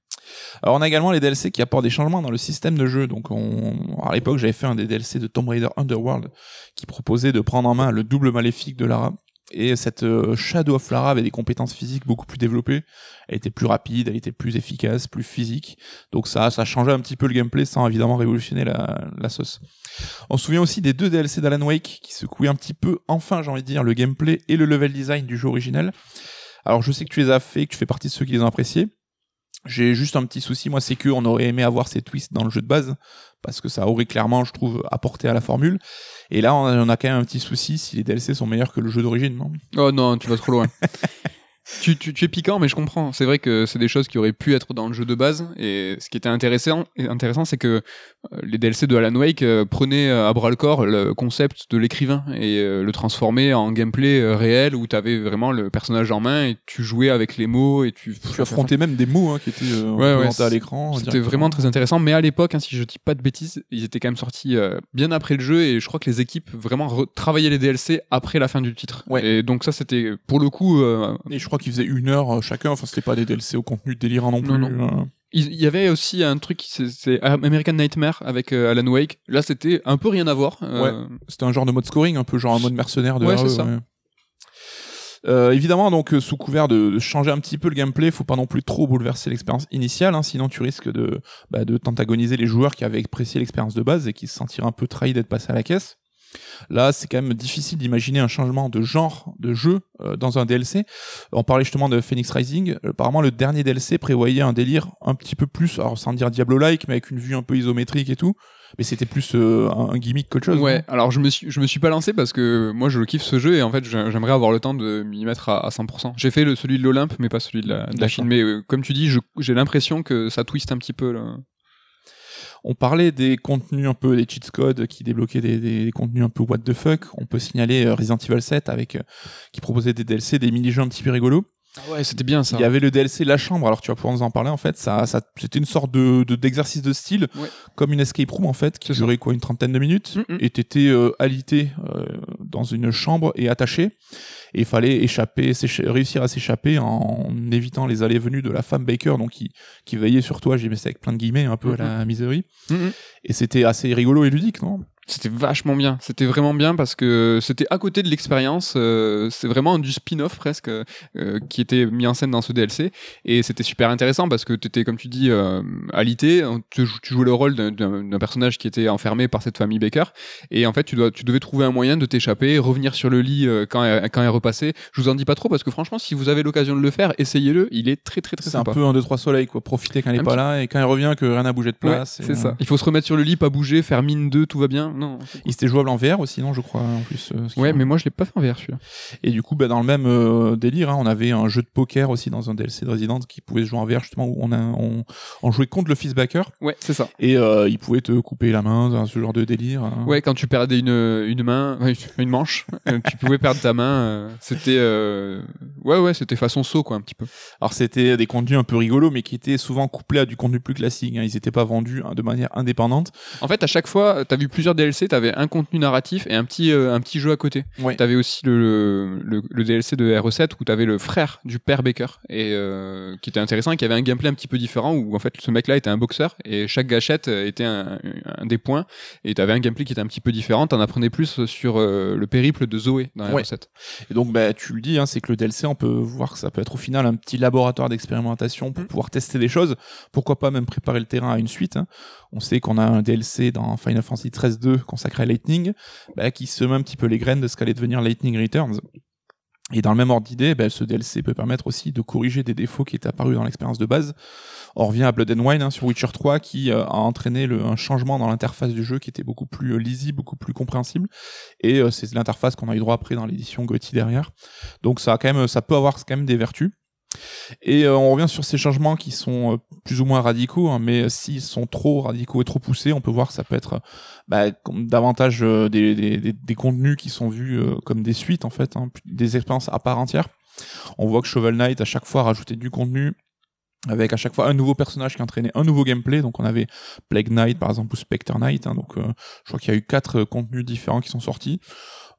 Alors on a également les DLC qui apportent des changements dans le système de jeu. Donc on... à l'époque j'avais fait un des DLC de Tomb Raider Underworld qui proposait de prendre en main le double maléfique de Lara. Et cette euh, Shadow of Lara avait des compétences physiques beaucoup plus développées. Elle était plus rapide, elle était plus efficace, plus physique. Donc ça, ça changeait un petit peu le gameplay sans évidemment révolutionner la, sauce. On se souvient aussi des deux DLC d'Alan Wake qui secouaient un petit peu, enfin j'ai envie de dire, le gameplay et le level design du jeu originel. Alors je sais que tu les as fait, que tu fais partie de ceux qui les ont appréciés. J'ai juste un petit souci, moi, c'est que on aurait aimé avoir ces twists dans le jeu de base, parce que ça aurait clairement, je trouve, apporté à la formule. Et là, on a, on a quand même un petit souci si les DLC sont meilleurs que le jeu d'origine, non? Oh non, tu vas trop loin. [LAUGHS] tu, tu, tu es piquant, mais je comprends. C'est vrai que c'est des choses qui auraient pu être dans le jeu de base. Et ce qui était intéressant, intéressant c'est que euh, les DLC de Alan Wake euh, prenaient euh, à bras le corps le concept de l'écrivain et le transformaient en gameplay réel où tu avais vraiment le personnage en main et tu jouais avec les mots et tu, Tu affrontais même des mots hein, qui étaient euh, Ouais, ouais, représentés à l'écran. C'était vraiment très intéressant, mais à l'époque, hein, si je dis pas de bêtises, ils étaient quand même sortis euh, bien après le jeu et je crois que les équipes vraiment travaillaient les DLC après la fin du titre. Ouais. Et donc ça, c'était pour le coup euh, Et je crois qu'ils faisaient une heure euh, chacun. Enfin, c'était pas des DLC au contenu délirant non plus. Non, euh. Il il y avait aussi un truc, c'est American Nightmare avec euh, Alan Wake. Là, c'était un peu rien à voir. euh, C'était un genre de mode scoring, un peu genre un mode mercenaire de Ouais, RE, ça. ouais. Euh, évidemment, donc sous couvert de, de changer un petit peu le gameplay, faut pas non plus trop bouleverser l'expérience initiale, hein, sinon tu risques de, bah, de t'antagoniser les joueurs qui avaient apprécié l'expérience de base et qui se sentiraient un peu trahis d'être passés à la caisse. Là, c'est quand même difficile d'imaginer un changement de genre de jeu euh, dans un DLC. On parlait justement de Phoenix Rising. Apparemment, le dernier DLC prévoyait un délire un petit peu plus, alors sans dire Diablo-like, mais avec une vue un peu isométrique et tout. Mais c'était plus euh, un gimmick qu'autre chose. Ouais, alors je me suis je me suis pas lancé parce que moi je kiffe ce jeu et en fait j'ai- j'aimerais avoir le temps de m'y mettre à, à 100%. J'ai fait le celui de l'Olympe mais pas celui de la, de la. Chine. Mais euh, comme tu dis, j'ai l'impression que ça twist un petit peu. Là. On parlait des contenus un peu des cheat codes qui débloquaient des, des- des contenus un peu what the fuck. On peut signaler euh, Resident Evil 7 avec euh, qui proposait des DLC, des mini-jeux un petit peu rigolos. Ah ouais, c'était bien ça. Il y avait le DLC La Chambre. Alors tu vas pouvoir nous en parler en fait. Ça, ça c'était une sorte de de- d'exercice de, style, Ouais. comme une escape room en fait, qui durait quoi une trentaine de minutes. Mm, mm. Et t'étais euh, alité euh, dans une chambre et attaché. Et il fallait échapper, réussir à s'échapper en évitant les allées et venues de la femme Baker, donc qui, qui veillait sur toi. J'ai mis ça avec plein de guillemets, un peu à la miserie. Mhm. Et c'était assez rigolo et ludique, non? C'était vachement bien. C'était vraiment bien parce que c'était à côté de l'expérience. euh, c'est vraiment du spin-off presque euh, qui était mis en scène dans ce DLC. Et c'était super intéressant parce que tu étais, comme tu dis, euh, alité. Tu, tu jouais le rôle d'un- personnage qui était enfermé par cette famille Baker. Et en fait, tu, dois, tu devais trouver un moyen de t'échapper, revenir sur le lit euh, quand, elle, quand elle repassait. Je vous en dis pas trop parce que franchement, si vous avez l'occasion de le faire, essayez-le. Il est très très très C'est un sympa. peu un 2-3 soleil, quoi. Profiter quand elle est Un pas petit- là et quand elle revient que rien n'a bougé de place. c'est ça. Il faut se remettre sur le lit, pas bouger, faire mine 2, tout va bien. Non. Il était jouable en VR aussi, non, je crois, en plus. euh, Ouais, mais moi je l'ai pas fait en VR celui-là. Et du coup, bah, dans le même euh, délire, hein, on avait un jeu de poker aussi dans un DLC de Resident qui pouvait se jouer en VR, justement, où on, a, on, on jouait contre le fils backer Ouais, c'est ça. et euh, il pouvait te couper la main ce genre de délire. hein. Ouais, quand tu perdais une, une main, une manche, euh, tu pouvais perdre ta main. c'était, ouais, ouais, c'était façon saut, quoi, un petit peu. Alors c'était des contenus un peu rigolos, mais qui étaient souvent couplés à du contenu plus classique. hein. Ils n'étaient pas vendus de manière indépendante. En fait, à chaque fois, t'as vu plusieurs DLC, t'avais un contenu narratif et un petit, euh, un petit jeu à côté. Ouais. T'avais aussi le, le, le DLC de RE7 où t'avais le frère du père Baker et euh, qui était intéressant et qui avait un gameplay un petit peu différent où en fait ce mec-là était un boxeur et chaque gâchette était un, un des points et t'avais un gameplay qui était un petit peu différent. T'en apprenais plus sur euh, le périple de Zoé dans Ouais. RE7. Et donc, bah, tu le dis, hein, c'est que le DLC, on peut voir que ça peut être au final un petit laboratoire d'expérimentation pour Mm. pouvoir tester des choses. Pourquoi pas même préparer le terrain à une suite. hein. On sait qu'on a un DLC dans Final Fantasy 13.2 consacré à Lightning, bah, qui sème un petit peu les graines de ce qu'allait devenir Lightning Returns. Et dans le même ordre d'idée, bah, ce DLC peut permettre aussi de corriger des défauts qui étaient apparus dans l'expérience de base. On revient à Blood and Wine hein, sur Witcher 3 qui euh, a entraîné un changement dans l'interface du jeu qui était beaucoup plus euh, lisible, beaucoup plus compréhensible. Et euh, c'est l'interface qu'on a eu droit après dans l'édition GOTY derrière. Donc ça a quand même, ça peut avoir quand même des vertus. Et euh, on revient sur ces changements qui sont euh, plus ou moins radicaux, hein, mais s'ils sont trop radicaux et trop poussés, on peut voir que ça peut être bah, davantage euh, des, contenus qui sont vus comme des suites en fait, hein, des expériences à part entière. On voit que Shovel Knight à chaque fois rajoutait du contenu avec à chaque fois un nouveau personnage qui entraînait un nouveau gameplay. Donc on avait Plague Knight par exemple ou Spectre Knight. hein, donc je crois qu'il y a eu quatre contenus différents qui sont sortis.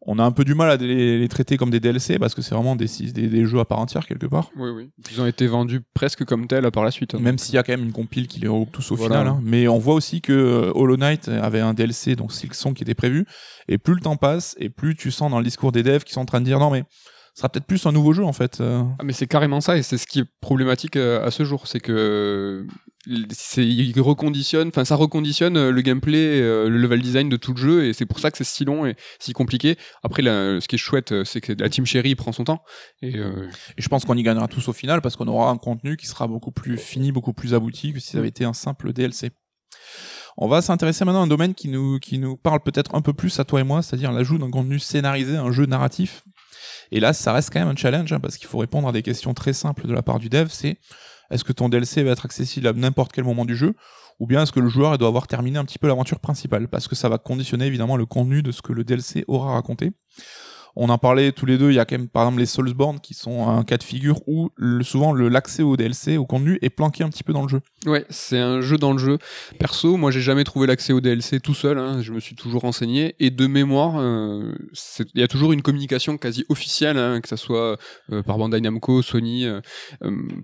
On a un peu du mal à les, les traiter comme des DLC parce que c'est vraiment des, des, des jeux à part entière quelque part. Oui, oui. Ils ont été vendus presque comme tels par la suite. hein. Même s'il y a quand même une compile qui les regroupe tous au Voilà. final. hein. Mais on voit aussi que euh, Hollow Knight avait un DLC, donc Silksong, qui était prévu. Et plus le temps passe, et plus tu sens dans le discours des devs qui sont en train de dire non mais sera peut-être plus un nouveau jeu en fait. euh. Ah, mais c'est carrément ça, et c'est ce qui est problématique euh, à ce jour, c'est que il reconditionne, enfin ça reconditionne euh, le gameplay, le level design de tout le jeu, et c'est pour ça que c'est si long et si compliqué. Après, ce qui est chouette, c'est que la team Cherry prend son temps, et euh, Et je pense qu'on y gagnera tous au final parce qu'on aura un contenu qui sera beaucoup plus fini, beaucoup plus abouti que si ça avait été un simple DLC. On va s'intéresser maintenant à un domaine qui nous, qui nous parle peut-être un peu plus à toi et moi, c'est-à-dire l'ajout d'un contenu scénarisé, un jeu narratif. Et là, ça reste quand même un challenge hein, parce qu'il faut répondre à des questions très simples de la part du dev. C'est est-ce que ton DLC va être accessible à n'importe quel moment du jeu ou bien est-ce que le joueur doit avoir terminé un petit peu l'aventure principale? Parce que ça va conditionner évidemment le contenu de ce que le DLC aura raconté. On en parlait tous les deux, il y a quand même par exemple les Soulsborne qui sont un cas de figure où le- souvent l'accès au DLC, au contenu est planqué un petit peu dans le jeu. ouais, c'est un jeu dans le jeu. Perso, moi j'ai jamais trouvé l'accès au DLC tout seul, hein, je me suis toujours renseigné, et de mémoire, euh, il y a toujours une communication quasi officielle, hein, que ça soit euh, par Bandai Namco, Sony. euh,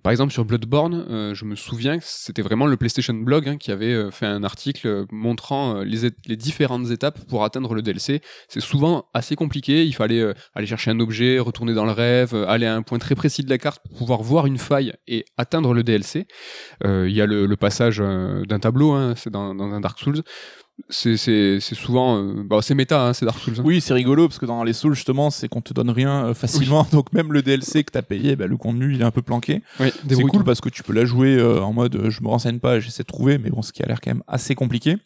par exemple sur Bloodborne, je me souviens que c'était vraiment le PlayStation Blog hein, qui avait fait un article montrant les, les différentes étapes pour atteindre le DLC. C'est souvent assez compliqué, il fallait euh, aller chercher un objet, retourner dans le rêve, euh, aller à un point très précis de la carte pour pouvoir voir une faille et atteindre le DLC. Euh, Il y a le, passage d'un tableau, hein, c'est dans un Dark Souls. C'est souvent... euh, bah, c'est méta, hein, c'est Dark Souls. hein. Oui, c'est rigolo parce que dans les Souls justement, c'est qu'on te donne rien euh, facilement, [LAUGHS] donc même le DLC que t'as payé, bah, le contenu il est un peu planqué. C'est cool parce que tu peux la jouer euh, en mode je me renseigne pas, j'essaie de trouver, mais bon, ce qui a l'air quand même assez compliqué.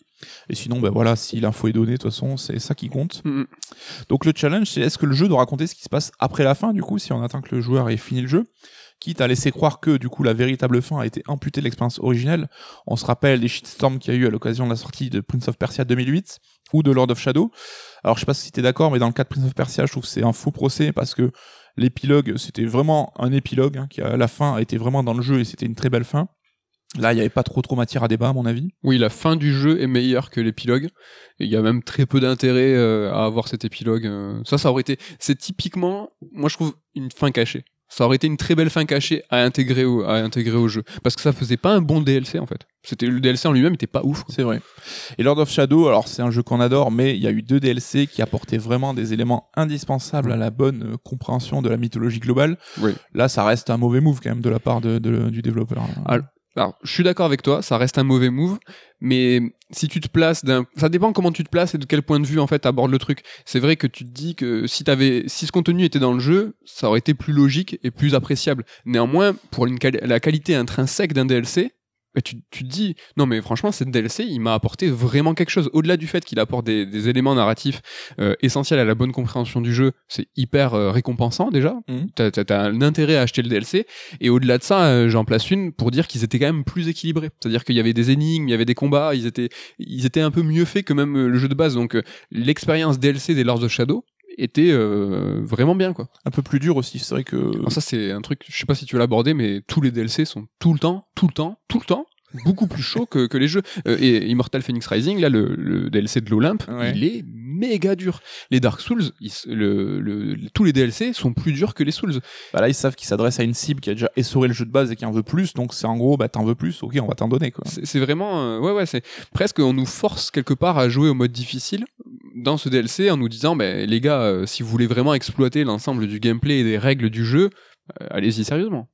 Et sinon, bah voilà, si l'info est donnée, de toute façon, c'est ça qui compte. Mm, mm. Donc le challenge, c'est est-ce que le jeu doit raconter ce qui se passe après la fin, du coup, si on attend que le joueur ait fini le jeu, quitte à laisser croire que, du coup, la véritable fin a été amputée de l'expérience originelle. On se rappelle des shitstorms qu'il y a eu à l'occasion de la sortie de Prince of Persia 2008 ou de Lord of Shadow. Alors je sais pas si t'es d'accord, mais dans le cas de Prince of Persia, je trouve que c'est un faux procès parce que l'épilogue, c'était vraiment un épilogue, hein, qui à la fin a été vraiment dans le jeu et c'était une très belle fin. Là, il n'y avait pas trop trop matière à débat, à mon avis. Oui, la fin du jeu est meilleure que l'épilogue. Il y a même très peu d'intérêt euh, à avoir cet épilogue. euh. Ça, ça aurait été... C'est typiquement, moi je trouve, une fin cachée. Ça aurait été une très belle fin cachée à intégrer au, à intégrer au jeu. Parce que ça faisait pas un bon DLC en fait. C'était Le DLC en lui-même était pas ouf. C'est vrai. Et Lord of Shadow, alors c'est un jeu qu'on adore, mais il y a eu deux DLC qui apportaient vraiment des éléments indispensables à la bonne euh, compréhension de la mythologie globale. Oui. Là, ça reste un mauvais move quand même de la part de, de- du développeur. Ah, Alors, je suis d'accord avec toi, ça reste un mauvais move, mais si tu te places d'un, ça dépend comment tu te places et de quel point de vue en fait abordes le truc. C'est vrai que tu te dis que si t'avais, si ce contenu était dans le jeu, ça aurait été plus logique et plus appréciable. Néanmoins, pour la qualité intrinsèque d'un DLC, tu, tu te dis non mais franchement cette DLC il m'a apporté vraiment quelque chose au-delà du fait qu'il apporte des, des éléments narratifs euh, essentiels à la bonne compréhension du jeu c'est hyper euh, récompensant déjà Mhm. t'as, t'as- t'as un intérêt à acheter le DLC et au-delà de ça, euh, j'en place une pour dire qu'ils étaient quand même plus équilibrés. C'est-à-dire qu'il y avait des énigmes, il y avait des combats, ils étaient, ils étaient un peu mieux faits que même euh, le jeu de base. Donc l'expérience DLC des Lords of Shadow était euh, vraiment bien quoi. Un peu plus dur aussi, c'est vrai que... Alors ça c'est un truc, je sais pas si tu l'as abordé, mais tous les DLC sont tout le temps, tout le temps, tout le temps beaucoup plus chaud que, que les jeux. Euh, et Immortal Phoenix Rising, là, le, le DLC de l'Olympe, Ouais. il est méga dur. Les Dark Souls, ils s- le, le- tous les DLC sont plus durs que les Souls. Bah là, ils savent qu'ils s'adressent à une cible qui a déjà essoré le jeu de base et qui en veut plus. Donc c'est en gros, bah t'en veux plus, ok, on va t'en donner quoi. C'est c'est vraiment, euh, ouais, ouais, c'est presque on nous force quelque part à jouer au mode difficile dans ce DLC en nous disant, ben les gars, euh, si vous voulez vraiment exploiter l'ensemble du gameplay et des règles du jeu, euh, allez-y sérieusement.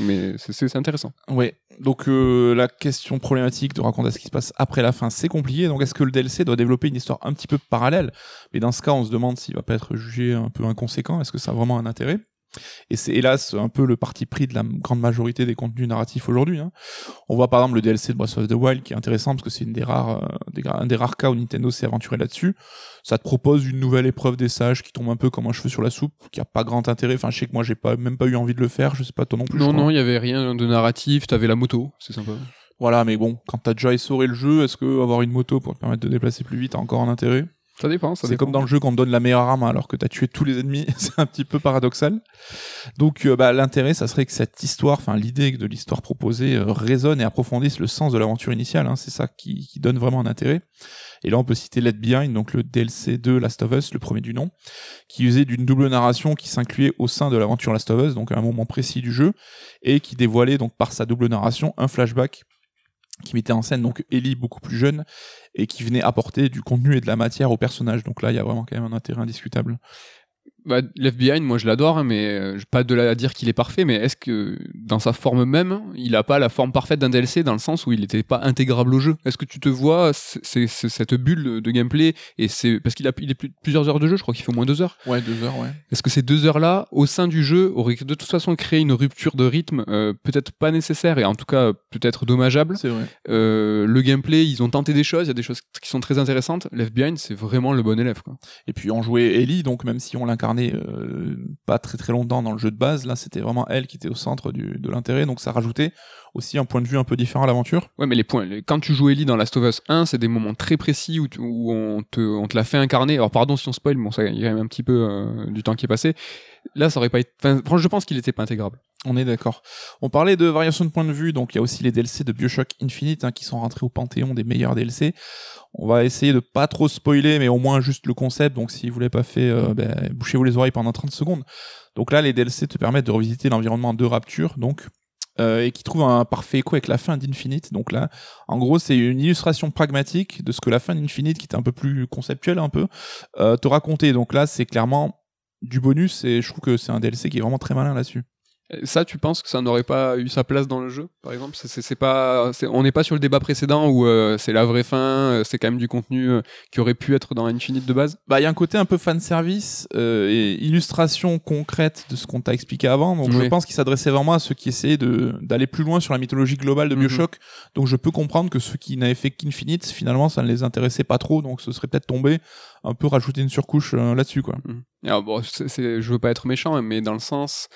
Mais c'est- intéressant. Ouais. Donc euh, la question problématique de raconter ce qui se passe après la fin, c'est compliqué. Donc est-ce que le DLC doit développer une histoire un petit peu parallèle? Mais dans ce cas, on se demande s'il va pas être jugé un peu inconséquent. Est-ce que ça a vraiment un intérêt? Et c'est hélas un peu le parti pris de la grande majorité des contenus narratifs aujourd'hui. hein. On voit par exemple le DLC de Breath of the Wild qui est intéressant parce que c'est une des rares, euh, des, un des rares cas où Nintendo s'est aventuré là-dessus. Ça te propose une nouvelle épreuve des sages qui tombe un peu comme un cheveu sur la soupe, qui a pas grand intérêt. Enfin, je sais que moi j'ai pas même pas eu envie de le faire. Je sais pas toi non plus. Non, non, il y avait rien de narratif. T'avais la moto, c'est sympa. Voilà, mais bon, quand t'as déjà essoré le jeu, est-ce que avoir une moto pour te permettre de déplacer plus vite a encore un intérêt? Ça dépend. Ça C'est dépend. comme dans le jeu qu'on te donne la meilleure arme alors que t'as tué tous les ennemis, [LAUGHS] c'est un petit peu paradoxal. Donc euh, bah, l'intérêt, ça serait que cette histoire, enfin l'idée de l'histoire proposée euh, résonne et approfondisse le sens de l'aventure initiale, hein, c'est ça qui, qui donne vraiment un intérêt. Et là on peut citer Let Behind, donc le DLC 2 Last of Us, le premier du nom, qui usait d'une double narration qui s'incluait au sein de l'aventure Last of Us, donc à un moment précis du jeu, et qui dévoilait donc par sa double narration un flashback qui mettait en scène donc Ellie beaucoup plus jeune et qui venait apporter du contenu et de la matière au personnage. Donc là, il y a vraiment quand même un intérêt indiscutable. Bah, Left Behind, moi je l'adore, hein, mais euh, pas de là à dire qu'il est parfait, mais est-ce que dans sa forme même, il a pas la forme parfaite d'un DLC dans le sens où il n'était pas intégrable au jeu? Est-ce que tu te vois, c'est cette bulle de gameplay, et c'est parce qu'il a il est plus, plusieurs heures de jeu, je crois qu'il fait au moins deux heures. Ouais, deux heures, ouais. Est-ce que ces deux heures-là, au sein du jeu, auraient de toute façon créé une rupture de rythme, euh, peut-être pas nécessaire, et en tout cas peut-être dommageable? C'est vrai. Euh, Le gameplay, ils ont tenté des choses, il y a des choses qui sont très intéressantes. Left Behind, c'est vraiment le bon élève. Quoi. Et puis on jouait Ellie, donc même si on euh, pas très très longtemps dans le jeu de base, là c'était vraiment elle qui était au centre du, de l'intérêt, donc ça rajoutait aussi un point de vue un peu différent à l'aventure. Ouais, mais les points, les- quand tu joues Ellie dans Last of Us 1, c'est des moments très précis où, tu- où on, te, on te l'a fait incarner. Alors, pardon si on spoil, bon, ça, il y a quand même un petit peu euh, du temps qui est passé. Là, ça aurait pas été. Enfin, franchement, je pense qu'il était pas intégrable. On est d'accord. On parlait de variation de point de vue, donc il y a aussi les DLC de Bioshock Infinite hein, qui sont rentrés au panthéon des meilleurs DLC. On va essayer de pas trop spoiler, mais au moins juste le concept. Donc si vous l'avez pas fait, euh, ben, bouchez-vous les oreilles pendant 30 secondes. Donc là, les DLC te permettent de revisiter l'environnement de Rapture, donc euh, et qui trouve un parfait écho avec la fin d'Infinite. Donc là, en gros, c'est une illustration pragmatique de ce que la fin d'Infinite, qui était un peu plus conceptuelle un peu, euh, te racontait. Donc là, c'est clairement du bonus et je trouve que c'est un DLC qui est vraiment très malin là-dessus. Ça, tu penses que ça n'aurait pas eu sa place dans le jeu, par exemple? C'est- pas, c'est- on n'est pas sur le débat précédent où euh, c'est la vraie fin, euh, c'est quand même du contenu euh, qui aurait pu être dans Infinite de base? Bah, il y a un côté un peu fan service euh, et illustration concrète de ce qu'on t'a expliqué avant. Donc, je pense qu'il s'adressait vraiment à ceux qui essayaient de d'aller plus loin sur la mythologie globale de Mhm. Bioshock. Donc, je peux comprendre que ceux qui n'avaient fait qu'Infinite, finalement, ça ne les intéressait pas trop. Donc, ce serait peut-être tombé un peu rajouter une surcouche euh, là-dessus, quoi. Alors bon, c'est- je veux pas être méchant, mais dans le sens,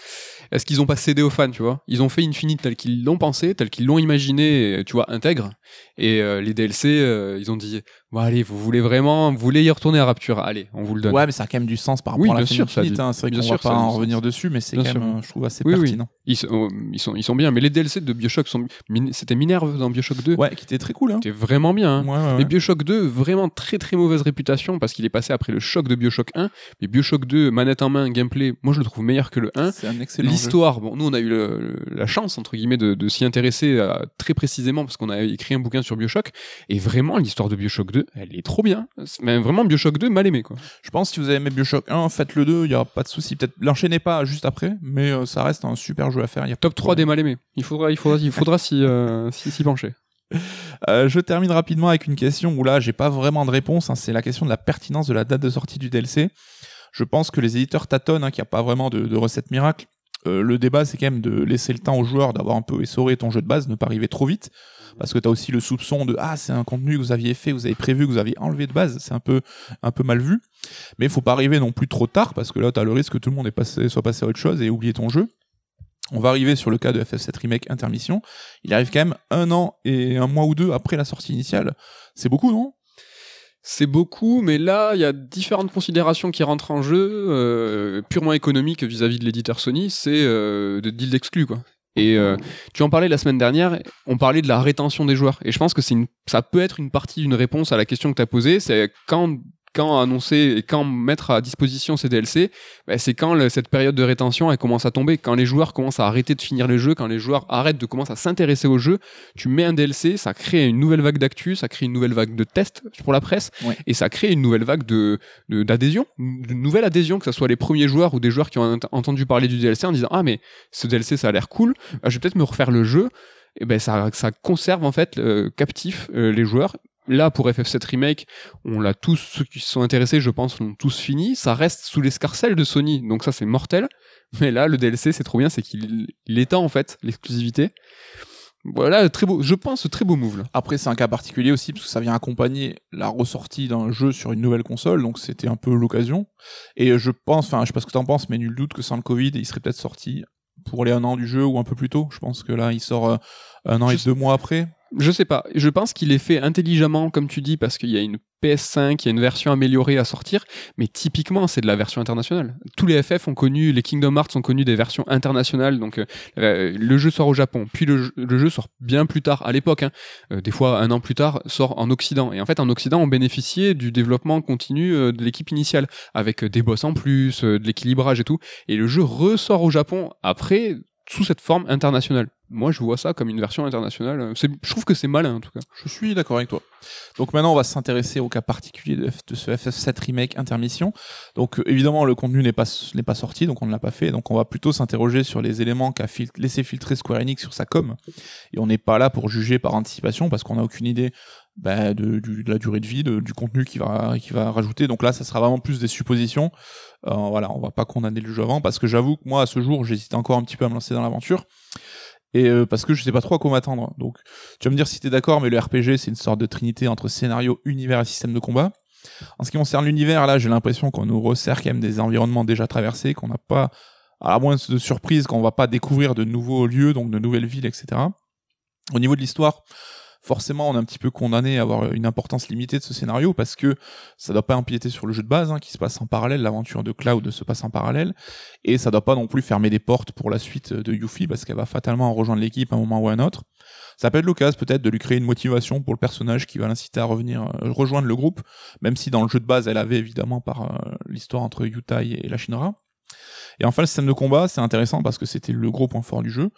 est-ce qu'ils ont pas cédé aux fans, tu vois? Ils ont fait Infinite tel qu'ils l'ont pensé, tel qu'ils l'ont imaginé, tu vois, intègre. Et euh, les DLC, euh, ils ont dit, bon allez, vous voulez vraiment, vous voulez y retourner à Rapture, allez, on vous le donne. Ouais, mais ça a quand même du sens par rapport Oui, à la bien fin sûr, ça du- hein. C'est vrai bien qu'on sûr, va ça pas en revenir dessus, mais c'est quand sûr. même, je trouve, assez Oui, oui. pertinent. Ils, sont, oh, ils sont, ils sont bien, mais les DLC de Bioshock sont, c'était Minerve dans Bioshock 2, Ouais, qui était très cool, hein. c'était vraiment bien. hein. Ouais, ouais, ouais. Mais Bioshock 2, vraiment très très mauvaise réputation parce qu'il est passé après le choc de Bioshock 1. Mais Bioshock 2, manette en main, gameplay, moi je le trouve meilleur que le 1. C'est un excellent. L'histoire, bon, nous on a eu le- le- la chance entre guillemets de, de s'y intéresser euh, très précisément parce qu'on a écrit un bouquin sur Bioshock et vraiment l'histoire de Bioshock 2, elle est trop bien. Mais vraiment Bioshock 2 mal aimé quoi. Je pense que si vous avez aimé Bioshock 1, faites le 2, il y a pas de souci. Peut-être l'enchaînez pas juste après, mais euh, ça reste un super jeu à faire. Y a pas Top de 3 des mal aimés. Il faudra, il faudra, il faudra s'y euh, pencher. [LAUGHS] Euh, je termine rapidement avec une question où là, j'ai pas vraiment de réponse. hein. c'est la question de la pertinence de la date de sortie du DLC. Je pense que les éditeurs tâtonnent, hein, qu'il n'y a pas vraiment de, de recette miracle. Euh, le débat, c'est quand même de laisser le temps aux joueurs d'avoir un peu essoré ton jeu de base, ne pas arriver trop vite. Parce que tu as aussi le soupçon de ah c'est un contenu que vous aviez fait, vous avez prévu, que vous aviez enlevé de base, c'est un peu mal vu. Mais il faut pas arriver non plus trop tard parce que là tu as le risque que tout le monde soit passé à autre chose et oublier ton jeu. On va arriver sur le cas de FF7 Remake Intermission. Il arrive quand même un an et un mois ou deux après la sortie initiale. C'est beaucoup, non? C'est beaucoup, mais là, il y a différentes considérations qui rentrent en jeu, euh, purement économiques vis-à-vis de l'éditeur Sony, c'est euh, de deal d'exclus, quoi. Et euh, tu en parlais la semaine dernière, on parlait de la rétention des joueurs. Et je pense que c'est une, ça peut être une partie d'une réponse à la question que tu as posée. C'est quand quand annoncer et quand mettre à disposition ces DLC, bah, c'est quand le- cette période de rétention elle commence à tomber, quand les joueurs commencent à arrêter de finir les jeux, quand les joueurs arrêtent de commencer à s'intéresser au jeu, tu mets un DLC, ça crée une nouvelle vague d'actu, ça crée une nouvelle vague de tests pour la presse, Ouais. et ça crée une nouvelle vague de d'adhésion, de, nouvelle adhésion, que ce soit les premiers joueurs ou des joueurs qui ont ent- entendu parler du DLC en disant ah mais ce DLC ça a l'air cool, ah, je vais peut-être me refaire le jeu. Et ben ça, ça conserve en fait euh, captif euh, les joueurs. Là pour FF7 remake, on l'a tous ceux qui se sont intéressés, je pense, l'ont tous fini. Ça reste sous l'escarcelle de Sony, donc ça c'est mortel. Mais là le DLC c'est trop bien, c'est qu'il il étend en fait l'exclusivité. Voilà, très beau, je pense très beau move là. Après, c'est un cas particulier aussi, parce que ça vient accompagner la ressortie d'un jeu sur une nouvelle console, donc c'était un peu l'occasion. Et je pense, enfin, je sais pas ce que t'en penses, mais nul doute que sans le Covid, il serait peut-être sorti pour les un an du jeu ou un peu plus tôt. Je pense que là, il sort euh, un an Je et deux mois après. Je sais pas. Je pense qu'il est fait intelligemment, comme tu dis, parce qu'il y a une PS5, il y a une version améliorée à sortir. Mais typiquement, c'est de la version internationale. Tous les FF ont connu, les Kingdom Hearts ont connu des versions internationales. Donc, euh, le jeu sort au Japon, puis le, jeu- sort bien plus tard, à l'époque, hein, euh, des fois un an plus tard, sort en Occident. Et en fait, en Occident, on bénéficiait du développement continu euh, de l'équipe initiale, avec des boss en plus, de l'équilibrage et tout. Et le jeu ressort au Japon après sous cette forme internationale. Moi, je vois ça comme une version internationale. Je trouve que c'est malin en tout cas. Je suis d'accord avec toi. Donc maintenant, on va s'intéresser au cas particulier de, ce FF7 remake intermission. Donc euh, évidemment, le contenu n'est pas n'est pas sorti, donc on ne l'a pas fait. Donc on va plutôt s'interroger sur les éléments qu'a fil- laissé filtrer Square Enix sur sa com. Et on n'est pas là pour juger par anticipation parce qu'on n'a aucune idée bah, de, de la durée de vie, du contenu qui va qui va rajouter. Donc là, ça sera vraiment plus des suppositions. Euh, voilà, on va pas condamner le jeu avant parce que j'avoue que moi, à ce jour, j'hésitais encore un petit peu à me lancer dans l'aventure. Et euh, parce que je sais pas trop à quoi m'attendre. Donc tu vas me dire si t'es d'accord, mais le RPG, c'est une sorte de trinité entre scénario, univers et système de combat. En ce qui concerne l'univers, là, j'ai l'impression qu'on nous resserre quand même des environnements déjà traversés, qu'on n'a pas, à moins de surprise, qu'on va pas découvrir de nouveaux lieux, donc de nouvelles villes, etc. Au niveau de l'histoire, forcément, on est un petit peu condamné à avoir une importance limitée de ce scénario parce que ça doit pas empiéter sur le jeu de base, hein, qui se passe en parallèle, l'aventure de Cloud se passe en parallèle, et ça doit pas non plus fermer des portes pour la suite de Yuffie parce qu'elle va fatalement rejoindre l'équipe à un moment ou à un autre. Ça peut être l'occasion peut-être de lui créer une motivation pour le personnage qui va l'inciter à revenir euh, rejoindre le groupe, même si dans le jeu de base elle avait évidemment par euh, l'histoire entre Yutai et la Shinra. Et enfin le système de combat c'est intéressant parce que c'était le gros point fort du jeu.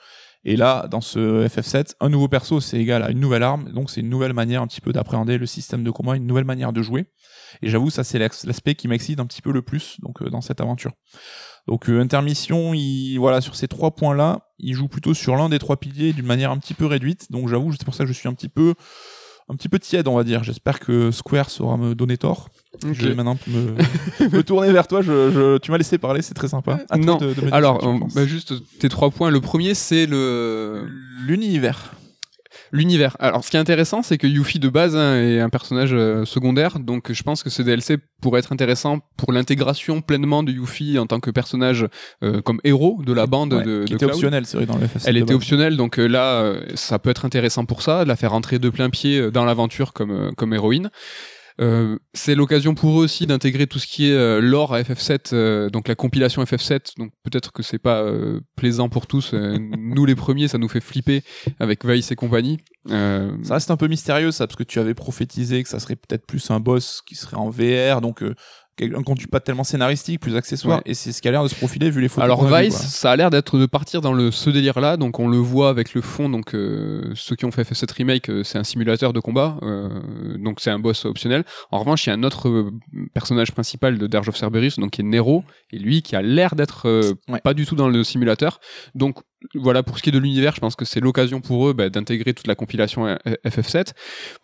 Et là, dans ce FF7, un nouveau perso, c'est égal à une nouvelle arme, donc c'est une nouvelle manière un petit peu d'appréhender le système de combat, une nouvelle manière de jouer. Et j'avoue, ça c'est l'aspect qui m'excite un petit peu le plus donc euh, dans cette aventure. Donc euh, intermission, il, voilà, sur ces trois points-là, il joue plutôt sur l'un des trois piliers d'une manière un petit peu réduite. Donc j'avoue, c'est pour ça que je suis un petit peu, un petit peu tiède, on va dire. J'espère que Square saura me donner tort. Je vais maintenant me, [LAUGHS] me tourner vers toi. Je, je- tu m'as laissé parler, c'est très sympa. À Non. de- de Alors, euh, bah, juste tes trois points. Le premier, c'est le l'univers. L'univers. Alors, ce qui est intéressant, c'est que Yuffie de base hein, est un personnage euh, secondaire, donc je pense que ce DLC pourrait être intéressant pour l'intégration pleinement de Yuffie en tant que personnage euh, comme héros de la bande Ouais, de, qui de était Cloud. optionnel, c'est vrai, dans le FF7. Elle était base. optionnelle, donc euh, là, euh, ça peut être intéressant pour ça, de la faire rentrer de plein pied dans l'aventure comme, comme héroïne. Euh, c'est l'occasion pour eux aussi d'intégrer tout ce qui est euh, lore à FF7, euh, donc la compilation FF7. Donc peut-être que c'est pas euh, plaisant pour tous. [LAUGHS] nous les premiers, ça nous fait flipper avec Vice et compagnie. Ça reste un peu mystérieux, ça, parce que tu avais prophétisé que ça serait peut-être plus un boss qui serait en VR, donc un contenu pas tellement scénaristique, plus accessoire, Ouais. et c'est ce qui a l'air de se profiler vu les photos. Alors Vice, ça a l'air d'être de partir dans le ce délire là, donc on le voit avec le fond. Donc euh, ceux qui ont fait FF7 remake, euh, c'est un simulateur de combat, euh, donc c'est un boss optionnel. En revanche, il y a un autre euh, personnage principal de Dirge of Cerberus, donc qui est Nero, et lui qui a l'air d'être euh, Ouais. pas du tout dans le simulateur. Donc voilà, pour ce qui est de l'univers, je pense que c'est l'occasion pour eux bah, d'intégrer toute la compilation euh, FF7.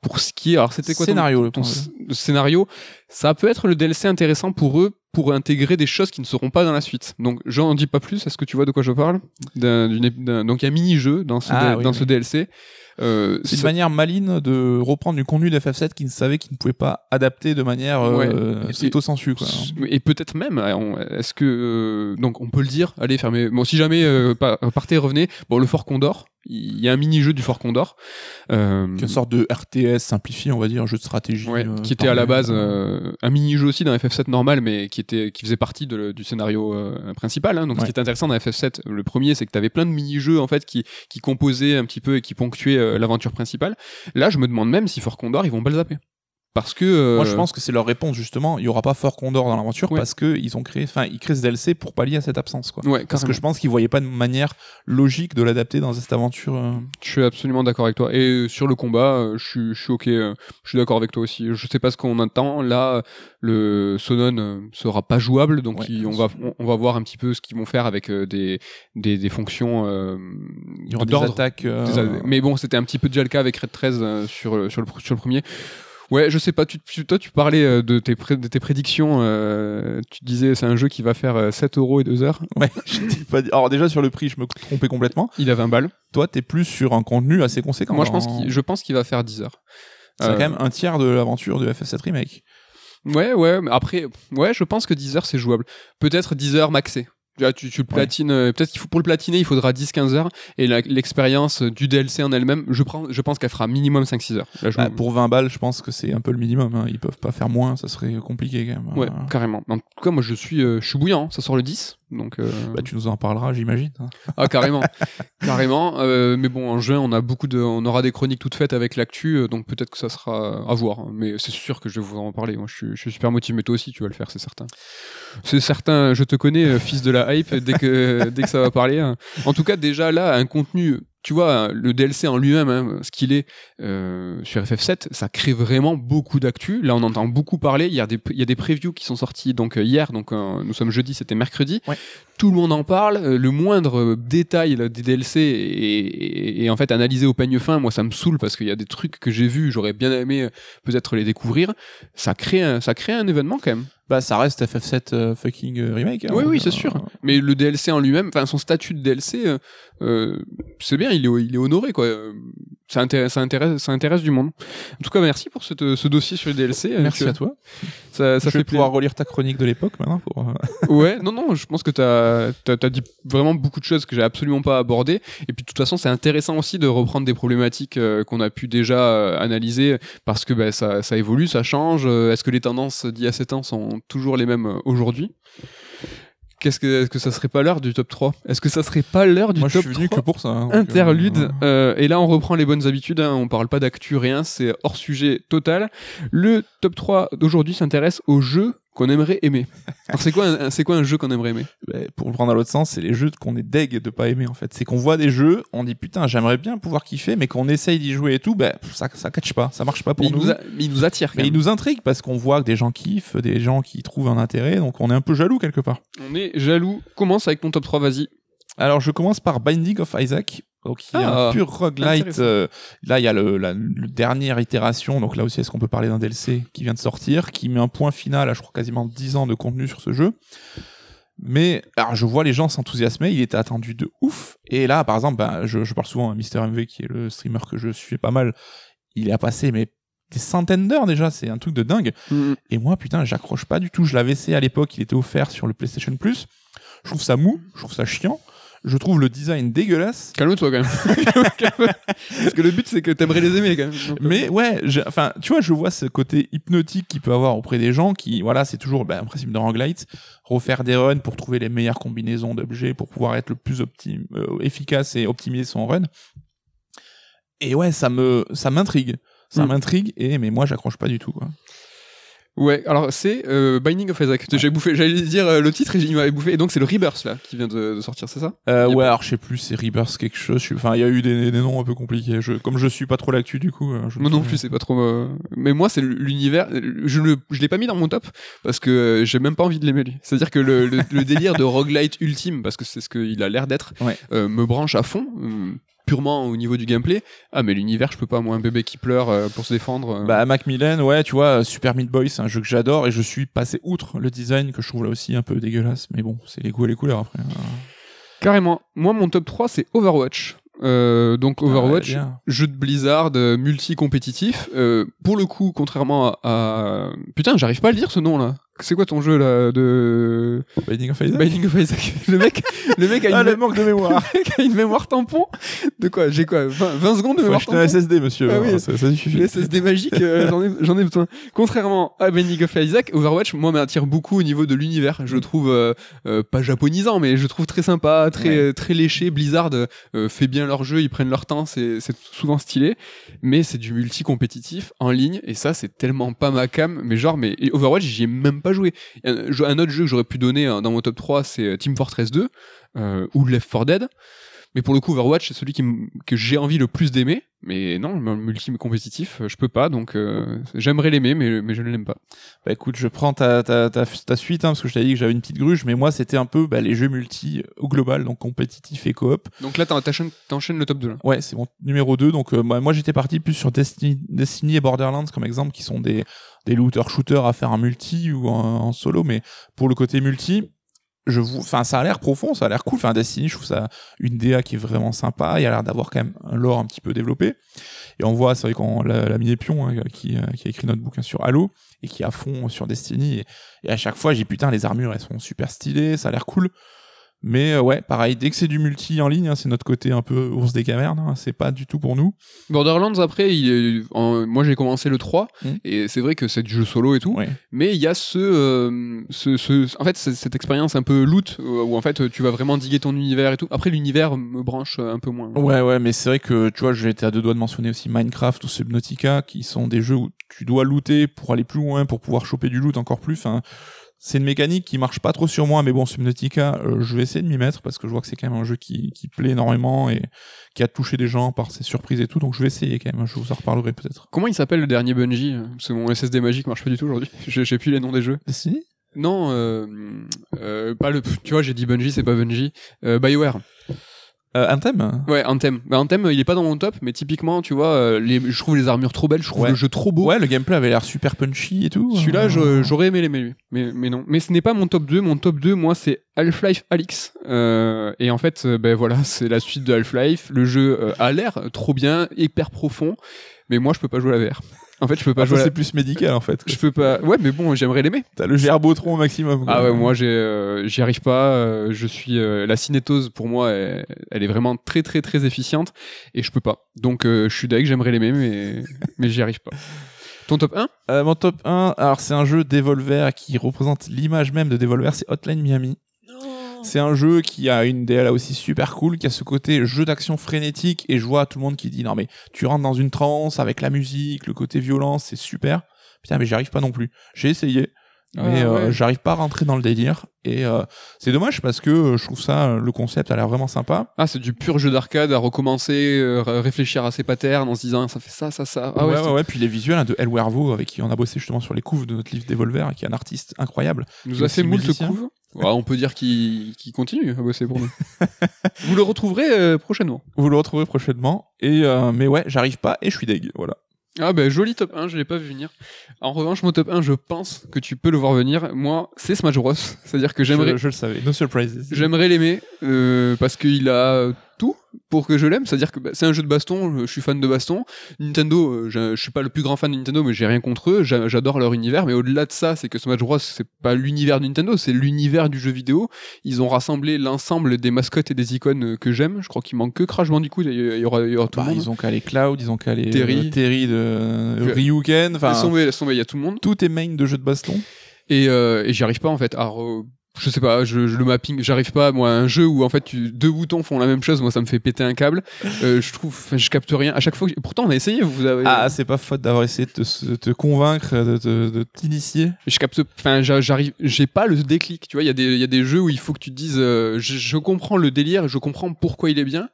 Pour ce qui est, alors c'était quoi ton- Scénario, le ton, scénario Ça peut être le DLC intéressant pour eux pour intégrer des choses qui ne seront pas dans la suite. Donc j'en dis pas plus. Est-ce que tu vois de quoi je parle? Donc il y a un mini-jeu dans ce, Ah, D- oui, dans oui. ce DLC. Euh, C'est une manière maligne de reprendre du contenu d'FF7 qui ne savait qu'il ne pouvait pas adapter de manière euh, Ouais. Et- stricto sensu, quoi. Et peut-être même, euh, est-ce que euh, donc on peut le dire Allez, fermez. Bon, si jamais euh, pa- partez, revenez. Bon, le Fort Condor, Il y a un mini-jeu du Fort Condor. Euh, Une sorte de RTS simplifié, on va dire, un jeu de stratégie. Ouais, euh, qui était à la base euh, un mini-jeu aussi dans FF7 normal, mais qui était qui faisait partie de- du scénario euh, principal. hein. Donc ce qui était intéressant dans FF7, le premier, c'est que tu avais plein de mini-jeux en fait qui qui composaient un petit peu et qui ponctuaient euh, l'aventure principale. Là, je me demande même si Fort Condor ils vont pas le zapper, parce que euh, Moi, je pense que c'est leur réponse, justement. Il y aura pas Fort Condor dans l'aventure Ouais. parce que ils ont créé, enfin, ils créent ce DLC pour pallier à cette absence, quoi. ouais, Parce que je pense qu'ils voyaient pas de manière logique de l'adapter dans cette aventure. euh. Je suis absolument d'accord avec toi. Et euh, sur le combat, je suis, je suis ok. Je suis d'accord avec toi aussi. Je sais pas ce qu'on attend. Là, le Sonon sera pas jouable, donc Ouais, il- on va, on, on va voir un petit peu ce qu'ils vont faire avec des, des, des fonctions. euh, Il y aura des attaques. euh, Des Mais bon, c'était un petit peu déjà le cas avec Red 13 euh, sur, sur, le, sur le premier. Ouais, je sais pas, tu, tu- toi tu parlais euh, de tes, pré- de tes prédictions, euh, tu disais c'est un jeu qui va faire euh, 7 euros et 2 heures, Ouais, [LAUGHS] pas dit- Alors déjà sur le prix, je me trompais complètement. il a 20 balles. Toi, t'es plus sur un contenu assez conséquent. Moi je pense dans- qu'il va faire 10 heures. c'est Euh, quand même un tiers de l'aventure de FF7 remake. Ouais, ouais, mais après, ouais, je pense que 10 heures c'est jouable. Peut-être 10 heures maxé. Tu, vois, tu, tu le platines, euh, peut-être qu'il faut pour le platiner, il faudra 10-15 heures. Et l'expérience du DLC en elle-même, je, prends, je pense qu'elle fera minimum 5-6 heures. Là, je- Bah, pour 20 balles, je pense que c'est un peu le minimum. hein. Ils peuvent pas faire moins, ça serait compliqué quand même. Ouais, Euh, carrément. En tout cas, moi je suis, euh, je suis bouillant, hein. ça sort le 10. Donc, euh, Bah, tu nous en parleras, j'imagine. hein. Ah carrément, [LAUGHS] carrément. Euh, mais bon, en juin, on a beaucoup de, on aura des chroniques toutes faites avec l'actu, euh, donc peut-être que ça sera à voir. hein. Mais c'est sûr que je vais vous en parler. Moi, je suis, je suis super motivé. Mais toi aussi, tu vas le faire, c'est certain. C'est certain. Je te connais, fils de la hype. Dès que, [LAUGHS] dès que ça va parler. hein. En tout cas, déjà là, un contenu. Tu vois, le DLC en lui-même, hein, ce qu'il est euh, sur FF7, ça crée vraiment beaucoup d'actu. Là, on entend beaucoup parler. Il y a des, il y a des previews qui sont sortis donc euh, hier. Donc, euh, nous sommes jeudi, c'était mercredi. Tout le monde en parle. euh, Le moindre euh, détail là, des DLC est, est- est en fait analysé au peigne fin. Moi, ça me saoule parce qu'il y a des trucs que j'ai vus. J'aurais bien aimé euh, peut-être les découvrir. Ça crée, un, ça crée un événement quand même. Bah, ça reste FF7 euh, fucking euh, remake. hein. Oui, oui, Euh, c'est sûr. Mais le DLC en lui-même, enfin son statut de DLC, c'est bien, il est, il est honoré quoi. Ça intéresse, ça intéresse, ça intéresse du monde. En tout cas, merci pour ce dossier sur les DLC. euh, Merci à toi. Ça, ça je fait vais pouvoir relire ta chronique de l'époque maintenant. Pour, euh, [LAUGHS] Ouais, non, non, je pense que t'as as, dit vraiment beaucoup de choses que j'ai absolument pas abordées. Et puis de toute façon, c'est intéressant aussi de reprendre des problématiques euh, qu'on a pu déjà euh, analyser parce que bah, ça, ça évolue, ça change. Est-ce que les tendances d'il y a 7 ans sont toujours les mêmes aujourd'hui? Qu'est-ce que, est-ce que ça serait pas l'heure du top 3 Est-ce que ça serait pas l'heure du Moi, je top suis venu 3 que pour ça. hein, donc, Interlude. euh, Euh, et là, on reprend les bonnes habitudes. hein. On parle pas d'actu, rien. C'est hors sujet total. Le top 3 d'aujourd'hui s'intéresse aux jeux qu'on aimerait aimer. Alors, c'est quoi, un- c'est quoi un jeu qu'on aimerait aimer? Bah, pour le prendre dans l'autre sens, c'est les jeux qu'on est deg de pas aimer en fait. C'est qu'on voit des jeux, on dit putain, j'aimerais bien pouvoir kiffer, mais qu'on essaye d'y jouer et tout, bah, ça, ça catch pas, ça marche pas pour mais il, nous. nous a- mais il nous attire. quand Mais il même. nous intrigue parce qu'on voit que des gens kiffent, des gens qui trouvent un intérêt, donc on est un peu jaloux quelque part. On est jaloux. Commence avec ton top 3, vas-y. Alors je commence par Binding of Isaac, donc est Ah, un pur roguelite. euh, là il y a le, la le dernière itération, donc là aussi est-ce qu'on peut parler d'un DLC qui vient de sortir, qui met un point final à je crois quasiment 10 ans de contenu sur ce jeu. Mais alors je vois les gens s'enthousiasmer, il était attendu de ouf. Et là par exemple, bah, je, je parle souvent à Mister MV qui est le streamer que je suis pas mal, il a passé mais des centaines d'heures déjà, c'est un truc de dingue. Mm. Et moi, putain, j'accroche pas du tout. Je l'avais essayé à l'époque, il était offert sur le PlayStation Plus. Je trouve ça mou, je trouve ça chiant. Je trouve le design dégueulasse. Calme-toi quand même. [LAUGHS] Parce que le but, c'est que t'aimerais les aimer quand même. Donc, Mais ouais, je- enfin, tu vois, je vois ce côté hypnotique qu'il peut avoir auprès des gens qui, voilà, c'est toujours bah, un principe de roguelite, refaire des runs pour trouver les meilleures combinaisons d'objets pour pouvoir être le plus optim, euh, efficace et optimiser son run. Et ouais, ça me, ça m'intrigue. Ça Mm. m'intrigue et mais moi j'accroche pas du tout quoi. Ouais, alors c'est euh, Binding of Isaac. J'ai bouffé, j'allais dire euh, le titre et il m'avait bouffé. Et donc c'est le Rebirth là qui vient de, de sortir, c'est ça? Euh, ouais, pas- alors je sais plus, c'est Rebirth quelque chose. Enfin, il y a eu des, des noms un peu compliqués. Je, comme je suis pas trop l'actu du coup. je Moi non plus, c'est pas trop. Mais moi, c'est l'univers. Je le, je l'ai pas mis dans mon top parce que j'ai même pas envie de l'aimer lui. C'est-à-dire que le, le, le délire de roguelite ultime, parce que c'est ce qu'il a l'air d'être, Ouais. me branche à fond. Purement au niveau du gameplay. Ah mais l'univers, je peux pas moi un bébé qui pleure euh, pour se défendre. euh. Bah, Macmillan, ouais, tu vois, Super Meat Boy, c'est un jeu que j'adore et je suis passé outre le design que je trouve là aussi un peu dégueulasse. Mais bon, c'est les goûts et les couleurs après. hein. Carrément. Moi, mon top 3, c'est Overwatch. Euh, donc Overwatch, Ah, bien. jeu de Blizzard euh, multi-compétitif. Euh, pour le coup, contrairement à, à- Putain, j'arrive pas à le dire ce nom-là. C'est quoi ton jeu là de Binding of Isaac. Binding of Isaac [LAUGHS] Le mec, le mec a une, Ah, le manque de mémoire. [LAUGHS] le mec a une mémoire tampon. De quoi? J'ai quoi? 20, 20 secondes de Faut mémoire tampon? Un SSD, monsieur. Ah oui. ça, ça suffit. Le SSD magique, euh, [LAUGHS] j'en ai, j'en ai besoin. Contrairement à Binding of Isaac, Overwatch, moi, m'attire beaucoup au niveau de l'univers. Je le trouve euh, euh, pas japonisant, mais je le trouve très sympa, très Ouais. très léché. Blizzard euh, fait bien leur jeu, ils prennent leur temps, c'est c'est souvent stylé. Mais c'est du multi compétitif en ligne, et ça, c'est tellement pas ma cam. Mais genre, mais Overwatch, j'y ai même pas joué. Un, un autre jeu que j'aurais pu donner euh, dans mon top 3, c'est euh, Team Fortress 2 euh, ou Left 4 Dead. Mais pour le coup, Overwatch, c'est celui qui que j'ai envie le plus d'aimer. Mais non, le multi compétitif, euh, je peux pas. Donc, euh, j'aimerais l'aimer, mais, mais je ne l'aime pas. Bah écoute, je prends ta, ta, ta, ta suite, hein, parce que je t'avais dit que j'avais une petite gruge, mais moi c'était un peu bah, les jeux multi au global, donc compétitif et coop. Donc là, t'en- t'enchaînes t'enchaînes le top 2. Là. Ouais, c'est mon numéro 2, donc euh, moi, moi, j'étais parti plus sur Destiny, Destiny et Borderlands comme exemple, qui sont des, des looters-shooters à faire en multi ou en, solo, mais pour le côté multi, je vous, enfin, ça a l'air profond, ça a l'air cool. Enfin, Destiny, je trouve ça une DA qui est vraiment sympa. Il a l'air d'avoir quand même un lore un petit peu développé. Et on voit, c'est vrai qu'on l'a l'a mis Pion, hein, qui, a écrit notre bouquin sur Halo et qui à fond sur Destiny. Et, et à chaque fois, j'ai putain, les armures, elles sont super stylées, ça a l'air cool. Mais euh, ouais, pareil, dès que c'est du multi en ligne, hein, c'est notre côté un peu ours des cavernes, hein, c'est pas du tout pour nous. Borderlands, après, il est- en- moi j'ai commencé le 3, Mm. et c'est vrai que c'est du jeu solo et tout, Ouais. mais il y a ce, euh, ce, ce- en fait, cette expérience un peu loot, euh, où en fait tu vas vraiment diguer ton univers et tout. Après, l'univers me branche un peu moins. Ouais, ouais, mais c'est vrai que, tu vois, j'étais à deux doigts de mentionner aussi Minecraft ou Subnautica, qui sont des jeux où tu dois looter pour aller plus loin, pour pouvoir choper du loot encore plus. Enfin, c'est une mécanique qui marche pas trop sur moi, mais bon, Subnautica, euh, je vais essayer de m'y mettre parce que je vois que c'est quand même un jeu qui, qui plaît énormément et qui a touché des gens par ses surprises et tout, donc je vais essayer quand même, je vous en reparlerai peut-être. Comment il s'appelle le dernier Bungie? Parce que mon SSD magique marche pas du tout aujourd'hui. [LAUGHS] J'ai plus les noms des jeux. Destiny Non, euh, euh, pas le. Tu vois, j'ai dit Bungie, c'est pas Bungie. Euh, Bioware. Euh, Anthem Ouais, Anthem. Bah, Anthem, il est pas dans mon top, mais typiquement, tu vois, euh, les, je trouve les armures trop belles, je trouve Ouais. le jeu trop beau. Ouais, le gameplay avait l'air super punchy et tout. Celui-là, Euh, je- j'aurais aimé l'aimer lui, mais, mais non. Mais ce n'est pas mon top 2. Mon top 2, moi, c'est Half-Life Alyx. Euh, et en fait, euh, ben voilà, [LAUGHS] c'est la suite de Half-Life. Le jeu euh, a l'air trop bien, hyper profond, mais moi, je peux pas jouer à la VR. En fait, je peux pas ah, jouer. c'est plus médical en fait. Je peux pas. Ouais, mais bon, j'aimerais l'aimer. T'as le gerbotron au maximum. quoi. Ah ouais, moi j'ai, euh, j'y arrive pas. euh, je suis euh, la cinétose pour moi, elle, elle est vraiment très très très efficiente et je peux pas. Donc je suis deg, j'aimerais l'aimer, mais mais j'y arrive pas. Ton top 1 Euh, mon top 1, alors c'est un jeu Devolver qui représente l'image même de Devolver, c'est Hotline Miami. C'est un jeu qui a une DLA aussi super cool, qui a ce côté jeu d'action frénétique, et je vois tout le monde qui dit non mais tu rentres dans une transe avec la musique, le côté violence, c'est super. Putain mais j'y arrive pas non plus. J'ai essayé, mais Ah, euh, ouais. j'arrive pas à rentrer dans le délire, et euh, c'est dommage parce que euh, je trouve ça, euh, le concept a l'air vraiment sympa. Ah, c'est du pur jeu d'arcade à recommencer, euh, ré- réfléchir à ses patterns en se disant ça fait ça, ça, ça. Ah ouais, ouais, ouais, puis les visuels hein, de El Wervo, avec qui on a bossé justement sur les couves de notre livre Devolver, qui est un artiste incroyable. il nous a fait moult couves. Ouais, on peut dire qu'il continue à bosser pour nous. [LAUGHS] Vous le retrouverez euh, prochainement. Vous le retrouverez prochainement. Et euh, mais ouais, j'arrive pas et je suis deg. Voilà. Ah ben joli top 1, je l'ai pas vu venir. En revanche, mon top 1, je pense que tu peux le voir venir. Moi, c'est Smash Bros. C'est-à-dire que j'aimerais Je, je le savais. No surprises. J'aimerais l'aimer euh, parce qu'il a tout pour que je l'aime. C'est-à-dire que bah, c'est un jeu de baston. Je suis fan de baston. Nintendo, euh, je, je suis pas le plus grand fan de Nintendo, mais j'ai rien contre eux. J'a- J'adore leur univers. Mais au-delà de ça, c'est que Smash Bros, c'est pas l'univers de Nintendo, c'est l'univers du jeu vidéo. Ils ont rassemblé l'ensemble des mascottes et des icônes euh, que j'aime. Je crois qu'il manque que Crash Bandicoot. Il y aura, il y aura tout Bah, le monde. ils ont qu'à les Cloud, ils ont qu'à les Terry. euh, Terry de euh, Que- Ryuken. Enfin, il y a tout le monde. tout est main de jeux de baston. Et, euh, et j'y arrive pas en fait. Euh, je sais pas, je, je- le mapping, j'arrive pas. Moi, un jeu où en fait tu, deux boutons font la même chose, moi ça me fait péter un câble. Euh, je trouve, je capte rien. À chaque fois, que- pourtant on a essayé. Vous avez. Ah, c'est pas faute d'avoir essayé de te, convaincre, de, t'initier. je capte, enfin, j'a- j'arrive, j'ai pas le déclic. Tu vois, il y a des, il y a des jeux où il faut que tu te dises, euh, je, je comprends le délire, je comprends pourquoi il est bien.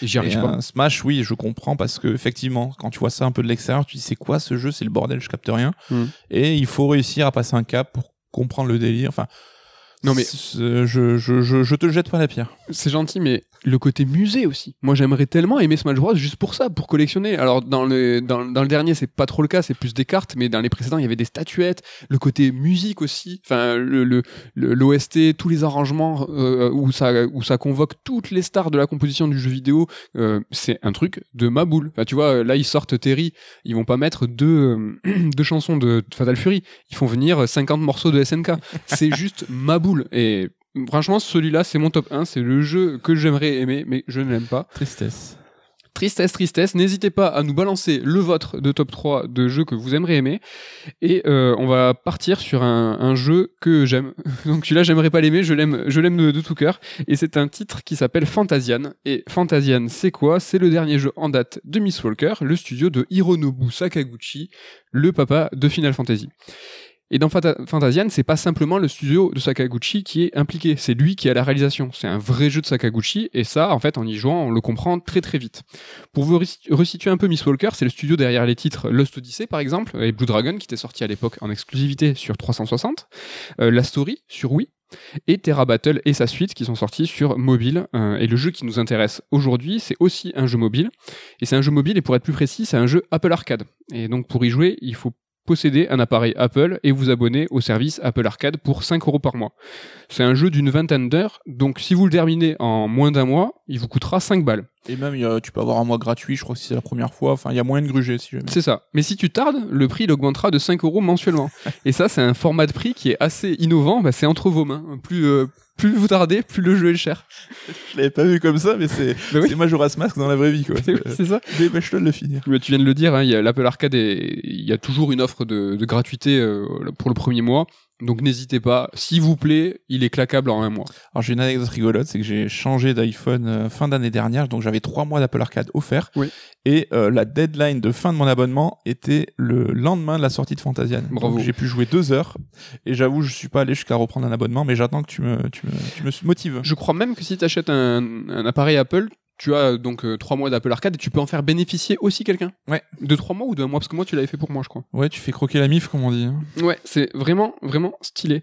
Et j'y Et arrive pas. un Smash, oui, je comprends parce que effectivement, quand tu vois ça un peu de l'extérieur, tu dis c'est quoi ce jeu, c'est le bordel, je capte rien. Hmm. Et il faut réussir à passer un cap pour comprendre le délire. Enfin, Non, mais- C'est- je, je, je, je te jette pas la pierre. C'est gentil, mais le côté musée aussi. Moi, j'aimerais tellement aimer Smash Bros. juste pour ça, pour collectionner. Alors, dans le, dans, dans le dernier, c'est pas trop le cas, c'est plus des cartes, mais dans les précédents, il y avait des statuettes, le côté musique aussi. Enfin, le, l'OST, tous les arrangements euh, où, ça, où ça convoque toutes les stars de la composition du jeu vidéo, euh, c'est un truc de ma boule. Enfin, tu vois, là, ils sortent Terry, ils vont pas mettre deux, euh, [CLEARS THROAT] deux chansons de Fatal Fury, ils font venir 50 morceaux de SNK. C'est juste ma boule. Et franchement, celui-là, c'est mon top 1. C'est le jeu que j'aimerais aimer, mais je ne l'aime pas. Tristesse. Tristesse, tristesse. N'hésitez pas à nous balancer le vôtre de top 3 de jeux que vous aimeriez aimer. Et euh, on va partir sur un, un jeu que j'aime. [LAUGHS] Donc celui-là, j'aimerais pas l'aimer, je l'aime, je l'aime de, de tout cœur. Et c'est un titre qui s'appelle Fantasian. Et Fantasian, c'est quoi? C'est le dernier jeu en date de Miss Walker, le studio de Hironobu Sakaguchi, le papa de Final Fantasy. Et dans Fanta- Fantasian, c'est pas simplement le studio de Sakaguchi qui est impliqué, c'est lui qui a la réalisation. C'est un vrai jeu de Sakaguchi, et ça, en fait, en y jouant, on le comprend très très vite. Pour vous resi- resituer un peu Miss Walker, c'est le studio derrière les titres Lost Odyssey, par exemple, et Blue Dragon, qui était sorti à l'époque en exclusivité sur 360, euh, La Story sur Wii, et Terra Battle et sa suite qui sont sortis sur mobile. Euh, et le jeu qui nous intéresse aujourd'hui, c'est aussi un jeu mobile. Et c'est un jeu mobile, et pour être plus précis, c'est un jeu Apple Arcade. Et donc pour y jouer, il faut posséder un appareil Apple et vous abonner au service Apple Arcade pour 5 euros par mois. C'est un jeu d'une vingtaine d'heures, donc si vous le terminez en moins d'un mois, il vous coûtera 5 balles. Et même, il y a- tu peux avoir un mois gratuit, je crois que c'est la première fois. Enfin, il y a moyen de gruger si jamais. C'est ça. Mais si tu tardes, le prix il augmentera de 5 euros mensuellement. [LAUGHS] Et ça, c'est un format de prix qui est assez innovant. Bah, c'est entre vos mains. Plus, euh, plus vous tardez, plus le jeu est cher. Je l'avais pas vu comme ça, mais c'est [LAUGHS] Bah oui. Majora's Mask dans la vraie vie, quoi. [LAUGHS] C'est ça. Dépêche-toi de le finir. Mais tu viens de le dire, hein, il y a l'Apple Arcade et il y a toujours une offre de, de gratuité euh, pour le premier mois. Donc n'hésitez pas, s'il vous plaît, il est claquable en un mois. Alors j'ai une anecdote rigolote, c'est que j'ai changé d'iPhone euh, fin d'année dernière, donc j'avais trois mois d'Apple Arcade offert. Oui. Et euh, la deadline de fin de mon abonnement était le lendemain de la sortie de Fantasian. Bravo. Donc, J'ai pu jouer deux heures. Et j'avoue, je suis pas allé jusqu'à reprendre un abonnement, mais j'attends que tu me, tu me, tu me motives. Je crois même que si tu achètes un, un appareil Apple, tu as donc euh, trois mois d'Apple Arcade et tu peux en faire bénéficier aussi quelqu'un. Ouais. De trois mois ou d'un mois, parce que moi tu l'avais fait pour moi, je crois. Ouais, tu fais croquer la mif, comme on dit. hein. Ouais, c'est vraiment, vraiment stylé.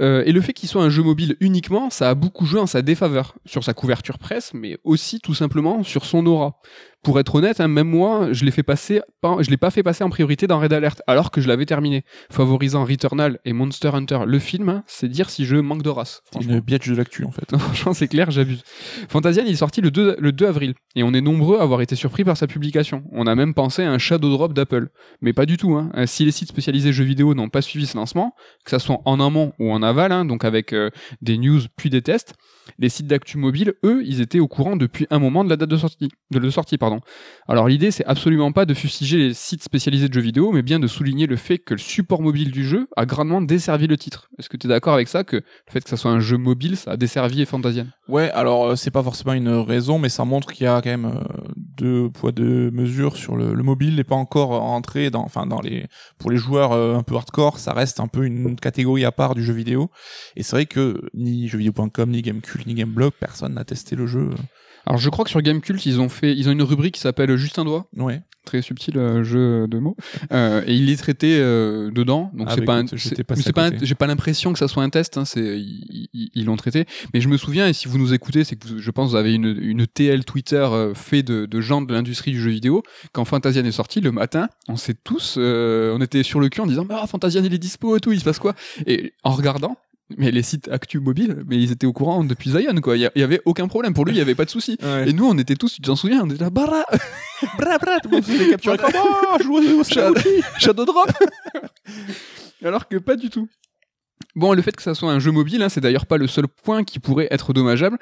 Euh, et le fait qu'il soit un jeu mobile uniquement, ça a beaucoup joué en sa défaveur, sur sa couverture presse, mais aussi tout simplement sur son aura. Pour être honnête, hein, même moi, je l'ai fait passer, pas- je l'ai pas fait passer en priorité dans Red Alert, alors que je l'avais terminé, favorisant Returnal et Monster Hunter. Le film, hein, c'est dire si je manque de race. Une biatch de l'actu, en fait. Non, [LAUGHS] franchement, c'est clair, j'abuse. Fantasian, il est sorti le 2, le 2 avril, et on est nombreux à avoir été surpris par sa publication. On a même pensé à un shadow drop d'Apple. Mais pas du tout. Hein. Euh, Si les sites spécialisés jeux vidéo n'ont pas suivi ce lancement, que ça soit en amont ou en aval, donc avec euh, des news puis des tests, les sites d'actu mobile, eux, ils étaient au courant depuis un moment de la date de sortie. De, de sortie pardon. Alors l'idée, c'est absolument pas de fustiger les sites spécialisés de jeux vidéo, mais bien de souligner le fait que le support mobile du jeu a grandement desservi le titre. Est-ce que tu es d'accord avec ça, que le fait que ça soit un jeu mobile, ça a desservi Fantasian Ouais, alors euh, c'est pas forcément une raison, mais ça montre qu'il y a quand même euh, deux poids deux mesures sur le, le mobile n'est pas encore entré dans, enfin les pour les joueurs euh, un peu hardcore, ça reste un peu une catégorie à part du jeu vidéo. Et c'est vrai que ni jeuxvideo.com, ni Gamecult, ni Gameblog, personne n'a testé le jeu. Alors je crois que sur Gamecult, ils ont fait, ils ont une rubrique qui s'appelle Juste un doigt, Ouais. très subtil euh, jeu de mots, euh, et il est traité euh, dedans. Donc Ah c'est bah pas, c'est- pas, j'ai pas l'impression que ça soit un test. Hein, c'est, ils l'ont traité. Mais je me souviens, et si vous nous écoutez, c'est que vous- je pense que vous avez une, une TL Twitter euh, fait de, de gens de l'industrie du jeu vidéo. Quand Fantasian est sorti le matin, on s'est tous, euh, on était sur le cul en disant, ah Fantasian il est dispo et tout, il se passe quoi? Et en regardant. Mais les sites actu mobile, mais ils étaient au courant depuis Zion, quoi. Il y avait aucun problème. Pour lui, il y avait pas de souci. [LAUGHS] Et nous, on était tous, tu t'en souviens, on était là, bara, [LAUGHS] bra bra, tout le monde faisait des captures écran. Au Shadow, [LAUGHS] Shadow Drop Alors que pas du tout. Bon, le fait que ça soit un jeu mobile, hein, c'est d'ailleurs pas le seul point qui pourrait être dommageable.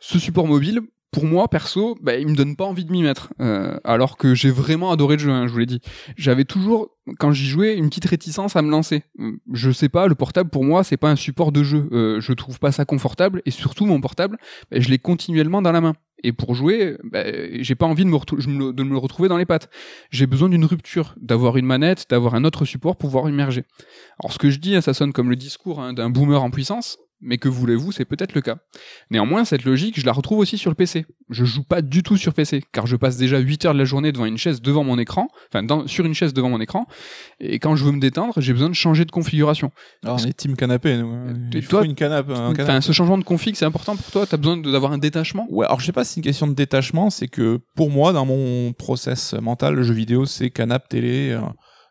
Ce support mobile, pour moi, perso, bah, il me donne pas envie de m'y mettre. Euh, alors que j'ai vraiment adoré le jeu, hein, je vous l'ai dit. J'avais toujours, quand j'y jouais, une petite réticence à me lancer. Euh, Je sais pas, le portable pour moi, c'est pas un support de jeu. Euh, je trouve pas ça confortable, et surtout mon portable, bah, je l'ai continuellement dans la main. Et pour jouer, bah, j'ai pas envie de me, retrouver dans les pattes. J'ai besoin d'une rupture, d'avoir une manette, d'avoir un autre support pour pouvoir immerger. Alors ce que je dis, hein, ça sonne comme le discours hein, d'un boomer en puissance, mais que voulez-vous, c'est peut-être le cas. Néanmoins, cette logique, je la retrouve aussi sur le PC. Je joue pas du tout sur PC, car je passe déjà 8 heures de la journée devant une chaise devant mon écran, enfin dans- sur une chaise devant mon écran, et quand je veux me détendre, j'ai besoin de changer de configuration. Alors, on est team canapé, nous. hein. Et toi, une canapé. un Enfin, canapé. ce changement de config, c'est important pour toi? T'as besoin d'avoir un détachement? Ouais, alors je sais pas si c'est une question de détachement, c'est que pour moi, dans mon process mental, le jeu vidéo, c'est canap, télé. euh,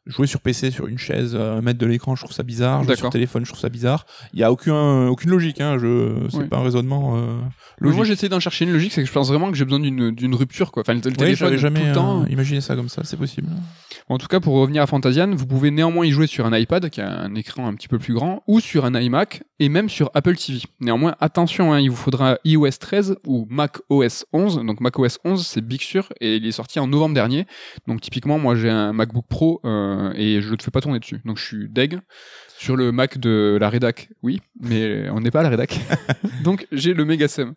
jouer sur PC, sur une chaise, euh, un mètre de l'écran, je trouve ça bizarre. Jouer sur téléphone, je trouve ça bizarre. Il y a aucun, aucune logique, hein. Je, c'est pas un raisonnement euh, logique. Moi, j'essaie d'en chercher une logique, c'est que je pense vraiment que j'ai besoin d'une d'une rupture, quoi. Enfin, le, le Oui, téléphone jamais tout le temps. euh, imaginé ça comme ça, c'est possible. En tout cas, pour revenir à Fantasian, vous pouvez néanmoins y jouer sur un iPad qui a un écran un petit peu plus grand, ou sur un iMac, et même sur Apple TV. Néanmoins, attention, hein, il vous faudra iOS 13 ou Mac OS 11. Donc Mac OS 11, c'est Big Sur, et il est sorti en novembre dernier. Donc typiquement, moi j'ai un MacBook Pro euh, et je ne fais pas tourner dessus. Donc je suis deg. Sur le Mac de la rédac, oui, mais on n'est pas à la rédac. [LAUGHS] Donc j'ai le méga seum.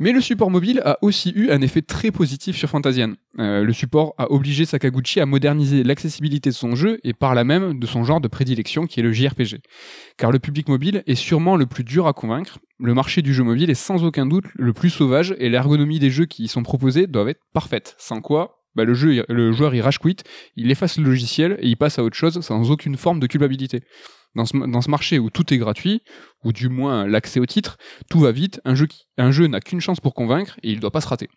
Mais le support mobile a aussi eu un effet très positif sur Fantasian. Euh, le support a obligé Sakaguchi à moderniser l'accessibilité de son jeu et par là même de son genre de prédilection qui est le JRPG. Car le public mobile est sûrement le plus dur à convaincre. Le marché du jeu mobile est sans aucun doute le plus sauvage et l'ergonomie des jeux qui y sont proposés doivent être parfaites. Sans quoi, bah, le, jeu, le joueur il rage quit, il efface le logiciel et il passe à autre chose sans aucune forme de culpabilité. Dans ce, dans ce marché où tout est gratuit, ou du moins l'accès au titre, tout va vite, un jeu, qui- un jeu n'a qu'une chance pour convaincre et il doit pas se rater.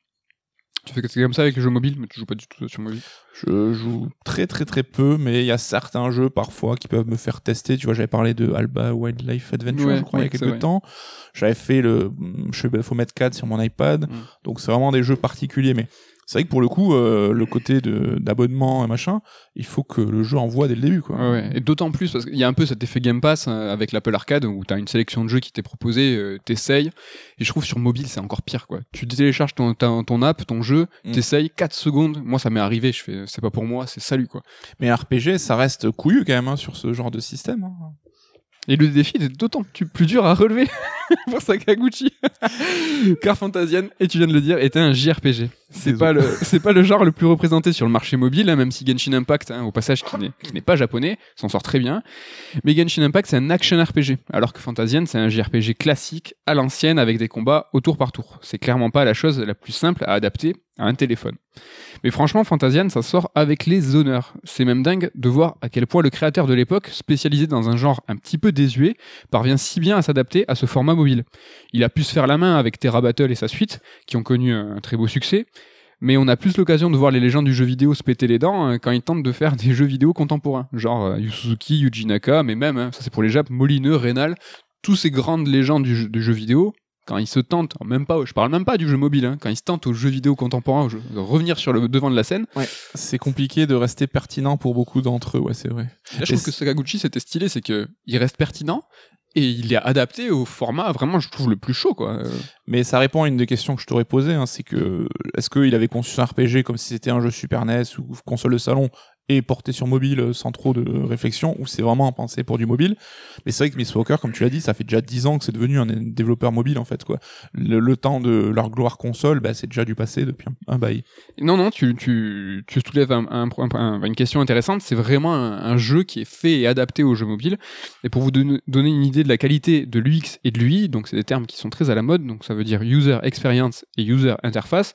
Tu fais que c'est comme ça avec les jeux mobiles, mais tu joues pas du tout sur mobile. Je joue très très très peu, mais il y a certains jeux parfois qui peuvent me faire tester. Tu vois, j'avais parlé de Alba Wildlife Adventure, Ouais, je crois, ouais, il y a quelques temps. J'avais fait le faut mettre 4 sur mon iPad. Mm. Donc c'est vraiment des jeux particuliers, mais c'est vrai que pour le coup, euh, le côté de d'abonnement et machin, il faut que le jeu envoie dès le début, quoi. Ouais, ouais. Et d'autant plus parce qu'il y a un peu cet effet Game Pass euh, avec l'Apple Arcade où t'as une sélection de jeux qui t'est proposée, euh, t'essayes. Et je trouve sur mobile c'est encore pire quoi. Tu télécharges ton, ta- ton app, ton jeu, Mm. t'essayes 4 secondes. Moi ça m'est arrivé, je fais c'est pas pour moi, c'est salut quoi. Mais RPG, ça reste couillu quand même hein, sur ce genre de système. hein. Et le défi est d'autant plus dur à relever [LAUGHS] pour Sakaguchi. [LAUGHS] Car Fantasian, et tu viens de le dire, était un JRPG. C'est pas le, c'est pas le genre le plus représenté sur le marché mobile, hein, même si Genshin Impact, hein, au passage, qui n'est, qui n'est pas japonais, s'en sort très bien. Mais Genshin Impact, c'est un action RPG, alors que Fantasian, c'est un JRPG classique, à l'ancienne, avec des combats au tour par tour. C'est clairement pas la chose la plus simple à adapter un téléphone. Mais franchement, Fantasian, ça sort avec les honneurs. C'est même dingue de voir à quel point le créateur de l'époque, spécialisé dans un genre un petit peu désuet, parvient si bien à s'adapter à ce format mobile. Il a pu se faire la main avec Terra Battle et sa suite, qui ont connu un très beau succès, mais on a plus l'occasion de voir les légendes du jeu vidéo se péter les dents hein, quand ils tentent de faire des jeux vidéo contemporains, genre euh, Yu Suzuki, Yuji Naka, mais même, hein, ça c'est pour les Japs, Molineux, Rénal, tous ces grandes légendes du jeu vidéo, quand ils se tentent, même pas, je parle même pas du jeu mobile, hein, quand ils se tentent aux jeux vidéo contemporains, aux jeux- de revenir sur le devant de la scène, C'est compliqué de rester pertinent pour beaucoup d'entre eux, ouais, c'est vrai. Là, je Et trouve que Sakaguchi, c'était stylé, c'est que il reste pertinent et il est adapté au format vraiment, je trouve, le plus chaud, quoi. Mais ça répond à une des questions que je t'aurais posées, hein, c'est que est-ce qu'il avait conçu un RPG comme si c'était un jeu Super NES ou console de salon? Et porté sur mobile euh, sans trop de réflexion, ou c'est vraiment pensé pour du mobile Mais c'est vrai que Miss Walker, comme tu l'as dit, ça fait déjà 10 ans que c'est devenu un développeur mobile en fait. quoi. Le, temps de leur gloire console, bah, c'est déjà du passé depuis un, bail. Non, non, tu, tu, tu soulèves un, un- un- un- une question intéressante. C'est vraiment un, jeu qui est fait et adapté aux jeux mobiles. Et pour vous don- donner une idée de la qualité de l'UX et de l'UI, donc c'est des termes qui sont très à la mode, donc ça veut dire User Experience et User Interface.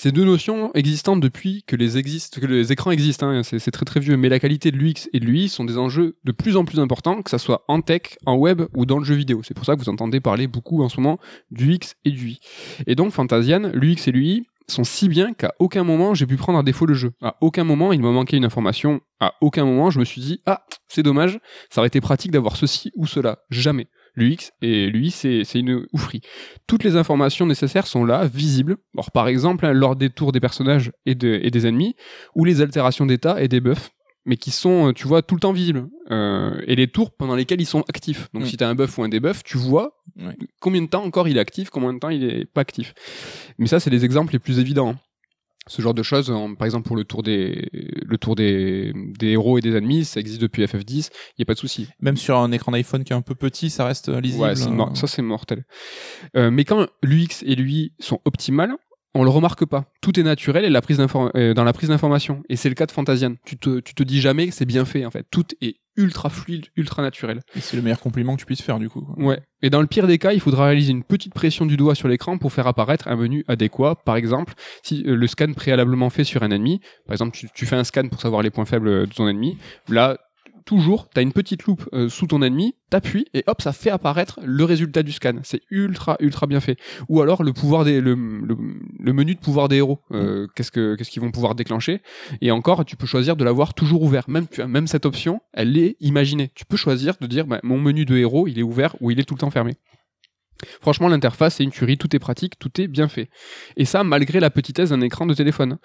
Ces deux notions existantes depuis que les, que les écrans existent, hein, c'est très très vieux, mais la qualité de l'UX et de l'UI sont des enjeux de plus en plus importants, que ça soit en tech, en web ou dans le jeu vidéo. C'est pour ça que vous entendez parler beaucoup en ce moment du X et du UI. Et donc Fantasian, l'UX et l'UI sont si bien qu'à aucun moment j'ai pu prendre à défaut le jeu. À aucun moment il m'a manqué une information. À aucun moment je me suis dit ah c'est dommage, ça aurait été pratique d'avoir ceci ou cela. Jamais. L'UX et l'UI c'est une oufrie. Toutes les informations nécessaires sont là, visibles. Alors par exemple hein, lors des tours des personnages et, de- et des ennemis ou les altérations d'état et des buffs mais qui sont, euh, tu vois, tout le temps visibles. Euh, et les tours pendant lesquels ils sont actifs. Donc Mm. si tu as un buff ou un debuff, tu vois combien de temps encore il est actif, combien de temps il est pas actif. Mais ça, c'est les exemples les plus évidents. Ce genre de choses, en- par exemple pour le tour des, le tour des, des héros et des ennemis, ça existe depuis FF10, il y a pas de souci. Même sur un écran d'iPhone qui est un peu petit, ça reste lisible. Ouais, euh. ça c'est mortel. Euh, mais quand l'UX et l'UI sont optimales, on le remarque pas. Tout est naturel et la prise d'infor- euh, dans la prise d'information. Et c'est le cas de Fantasian. Tu te, tu te dis jamais que c'est bien fait, en fait. Tout est ultra fluide, ultra naturel. Et c'est le meilleur compliment que tu puisses faire du coup. Ouais. Et dans le pire des cas, il faudra réaliser une petite pression du doigt sur l'écran pour faire apparaître un menu adéquat. Par exemple, si euh, le scan préalablement fait sur un ennemi, par exemple, tu, tu fais un scan pour savoir les points faibles de ton ennemi, là, toujours, tu as une petite loupe euh, sous ton ennemi, t'appuies et hop, ça fait apparaître le résultat du scan. C'est ultra, ultra bien fait. Ou alors le pouvoir des, le, le, le menu de pouvoir des héros. Euh, qu'est-ce que, qu'est-ce qu'ils vont pouvoir déclencher? Et encore, tu peux choisir de l'avoir toujours ouvert. Même, tu as même cette option, elle est imaginée. Tu peux choisir de dire, bah, mon menu de héros, il est ouvert ou il est tout le temps fermé. Franchement, l'interface, c'est une tuerie, tout est pratique, tout est bien fait. Et ça, malgré la petitesse d'un écran de téléphone.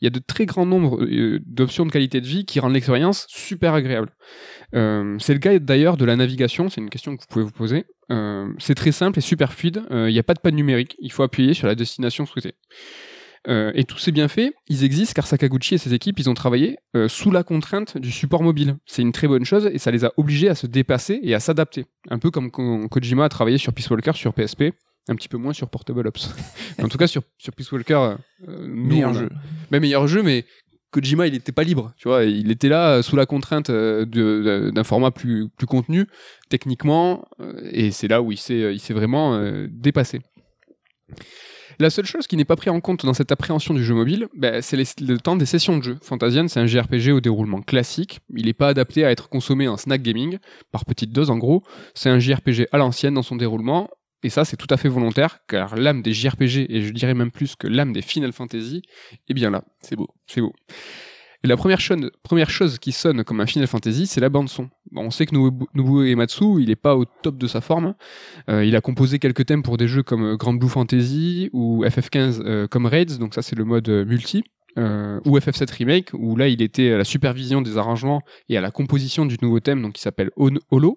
Il y a de très grands nombres euh, d'options de qualité de vie qui rendent l'expérience super agréable. Euh, c'est le cas d'ailleurs de la navigation, c'est une question que vous pouvez vous poser. Euh, c'est très simple et super fluide, il n'y a pas de panne numérique, il faut appuyer sur la destination souhaitée. Euh, et tous ces bienfaits, ils existent car Sakaguchi et ses équipes, ils ont travaillé euh, sous la contrainte du support mobile. C'est une très bonne chose et ça les a obligés à se dépasser et à s'adapter. Un peu comme quand Kojima a travaillé sur Peace Walker sur PSP, un petit peu moins sur Portable Ops. [LAUGHS] en tout cas, sur, sur Peace Walker, euh, Meilleur jeu. mais meilleur jeu, mais Kojima, il n'était pas libre, tu vois. Il était là euh, sous la contrainte d'un format plus, plus contenu, techniquement, et c'est là où il s'est, il s'est vraiment dépassé. La seule chose qui n'est pas prise en compte dans cette appréhension du jeu mobile, ben, c'est le temps des sessions de jeu. Fantasian, c'est un JRPG au déroulement classique. Il n'est pas adapté à être consommé en snack gaming, par petite dose en gros. C'est un JRPG à l'ancienne dans son déroulement. Et ça, c'est tout à fait volontaire, car l'âme des JRPG, et je dirais même plus que l'âme des Final Fantasy, est bien là. C'est beau. C'est beau. Et la première chose, qui sonne comme un Final Fantasy, c'est la bande son. Bon, on sait que Nobuo Ematsu, il est pas au top de sa forme. Euh, il a composé quelques thèmes pour des jeux comme euh, Grand Blue Fantasy ou FF15 euh, comme Raids, donc ça c'est le mode multi. ou FF7 Remake, où là il était à la supervision des arrangements et à la composition du nouveau thème, donc qui s'appelle Holo.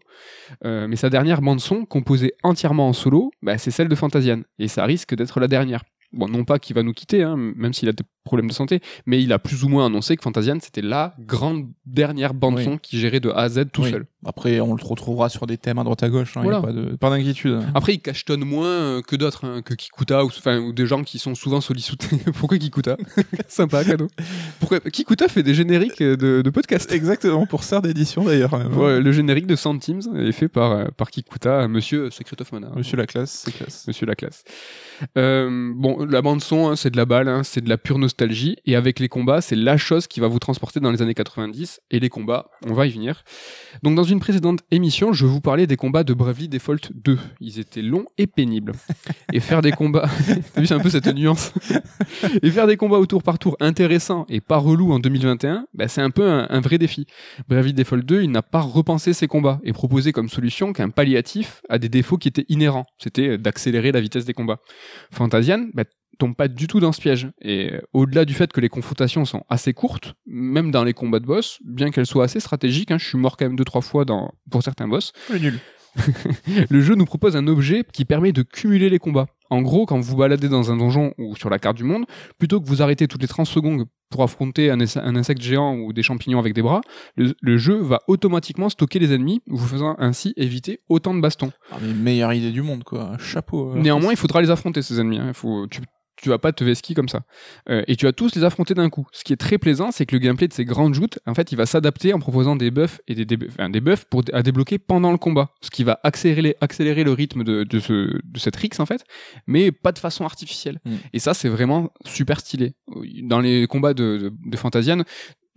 Mais sa dernière bande son, composée entièrement en solo, bah, c'est celle de Fantasian, et ça risque d'être la dernière. Bon, non pas qu'il va nous quitter, hein, même s'il a des problèmes de santé, mais il a plus ou moins annoncé que Fantasian c'était la grande dernière bande Oui. son qui gérait de A à Z tout Oui. seul. Après, on le retrouvera sur des thèmes à droite à gauche. Hein, y a pas de- pas d'inquiétude. Après, il cachetonne moins euh, que d'autres, hein, que Kikuta, ou, ou des gens qui sont souvent sollicités. [LAUGHS] Pourquoi Kikuta? [LAUGHS] Sympa, cadeau. Pourquoi Kikuta fait des génériques euh, de, de podcasts. Exactement, pour Sœur d'édition d'ailleurs. Ouais, le générique de Teams est fait par, euh, par Kikuta, Monsieur Secret of Mana. Monsieur la classe, c'est classe. Monsieur la classe. Euh, bon, la bande son, hein, c'est de la balle, hein, c'est de la pure nostalgie, et avec les combats, c'est la chose qui va vous transporter dans les années 90, et les combats, on va y venir. Donc dans une précédente émission, je vous parlais des combats de Bravely Default 2. Ils étaient longs et pénibles. Et faire des combats, [LAUGHS] t'as vu c'est un peu cette nuance. et faire des combats au tour par tour intéressants et pas relous en 2021, bah, c'est un peu un, un vrai défi. Bravely Default 2, il n'a pas repensé ses combats et proposé comme solution qu'un palliatif à des défauts qui étaient inhérents. C'était d'accélérer la vitesse des combats. Fantasian, bah, tombe pas du tout dans ce piège. Et euh, au-delà du fait que les confrontations sont assez courtes, même dans les combats de boss, bien qu'elles soient assez stratégiques, hein, je suis mort quand même deux trois fois dans, pour certains boss, Le nul. [LAUGHS] le jeu nous propose un objet qui permet de cumuler les combats. En gros, quand vous vous baladez dans un donjon ou sur la carte du monde, plutôt que vous arrêter toutes les 30 secondes pour affronter un, insecte géant ou des champignons avec des bras, le, le jeu va automatiquement stocker les ennemis, vous faisant ainsi éviter autant de bastons. Ah, mais meilleure idée du monde, quoi. Chapeau. euh, Néanmoins, il faudra les affronter, ces ennemis. hein. Il faut, tu, tu vas pas te vesquer comme ça. Euh, et tu vas tous les affronter d'un coup. Ce qui est très plaisant, c'est que le gameplay de ces grandes joutes, en fait, il va s'adapter en proposant des buffs et des, dé- enfin, des buffs pour, à débloquer pendant le combat. Ce qui va accélérer, accélérer le rythme de, de, ce, de cette Rix, en fait, mais pas de façon artificielle. Mm. Et ça, c'est vraiment super stylé. Dans les combats de, de, de Fantasian,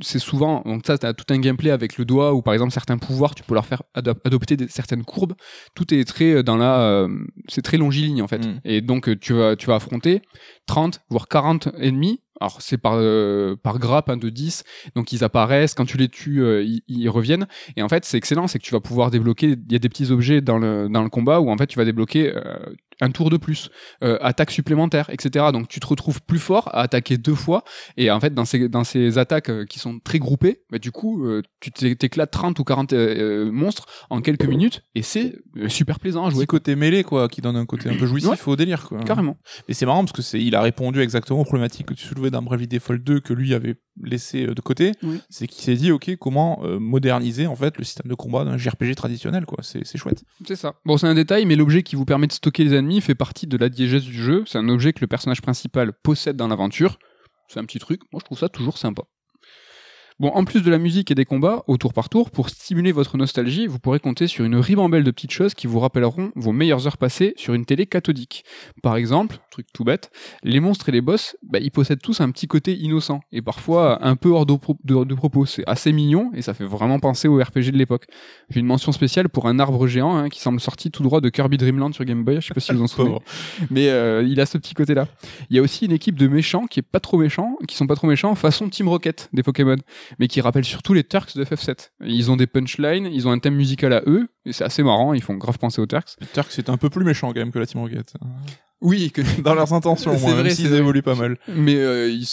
c'est souvent, donc ça, t'as tout un gameplay avec le doigt ou par exemple certains pouvoirs, tu peux leur faire ado- adopter des- certaines courbes. Tout est très euh, dans la, euh, c'est très longiligne en fait. Mm. Et donc euh, tu vas, tu vas affronter 30 voire 40 ennemis. Alors c'est par euh, par grappe hein, de 10, donc ils apparaissent. Quand tu les tues, euh, ils, ils reviennent. Et en fait, c'est excellent, c'est que tu vas pouvoir débloquer. Il y a des petits objets dans le dans le combat où en fait tu vas débloquer euh, un tour de plus, euh, attaque supplémentaire, etc. Donc tu te retrouves plus fort à attaquer deux fois. Et en fait, dans ces, dans ces attaques euh, qui sont très groupées, bah, du coup, euh, tu t'é- t'éclates 30 ou 40 euh, euh, monstres en quelques minutes et c'est super plaisant à jouer. côté mêlé, quoi, qui donne un côté un peu jouissif Ouais. au délire, quoi. Carrément. Et c'est marrant parce que c'est, il a répondu exactement aux problématiques que tu soulevais dans Bravely Default 2 que lui avait laissé euh, de côté, Oui. c'est qu'il s'est dit ok comment euh, moderniser en fait le système de combat d'un JRPG traditionnel quoi. C'est c'est chouette. C'est ça. Bon, c'est un détail, mais l'objet qui vous permet de stocker les ennemis fait partie de la diégèse du jeu. C'est un objet que le personnage principal possède dans l'aventure. C'est un petit truc. Moi, je trouve ça toujours sympa. Bon, en plus de la musique et des combats, au tour par tour, pour stimuler votre nostalgie, vous pourrez compter sur une ribambelle de petites choses qui vous rappelleront vos meilleures heures passées sur une télé cathodique. Par exemple, truc tout bête, les monstres et les boss, bah, ils possèdent tous un petit côté innocent, et parfois un peu hors de, pro- de- de propos. C'est assez mignon, et ça fait vraiment penser au RPG de l'époque. J'ai une mention spéciale pour un arbre géant hein, qui semble sorti tout droit de Kirby Dream Land sur Game Boy, je sais pas si vous en [LAUGHS] souvenez mais euh, il a ce petit côté-là. Il y a aussi une équipe de méchants qui est pas trop méchants, qui sont pas trop méchants, façon Team Rocket des Pokémon, mais qui rappellent surtout les Turks de FF7. Ils ont des punchlines, ils ont un thème musical à eux, et c'est assez marrant, ils font grave penser aux Turks. Turk c'est un peu plus méchant quand même que la Team Rocket. Oui, que... [LAUGHS] Dans leurs intentions, C'est moi, vrai, même s'ils évoluent pas mal. mais euh, ils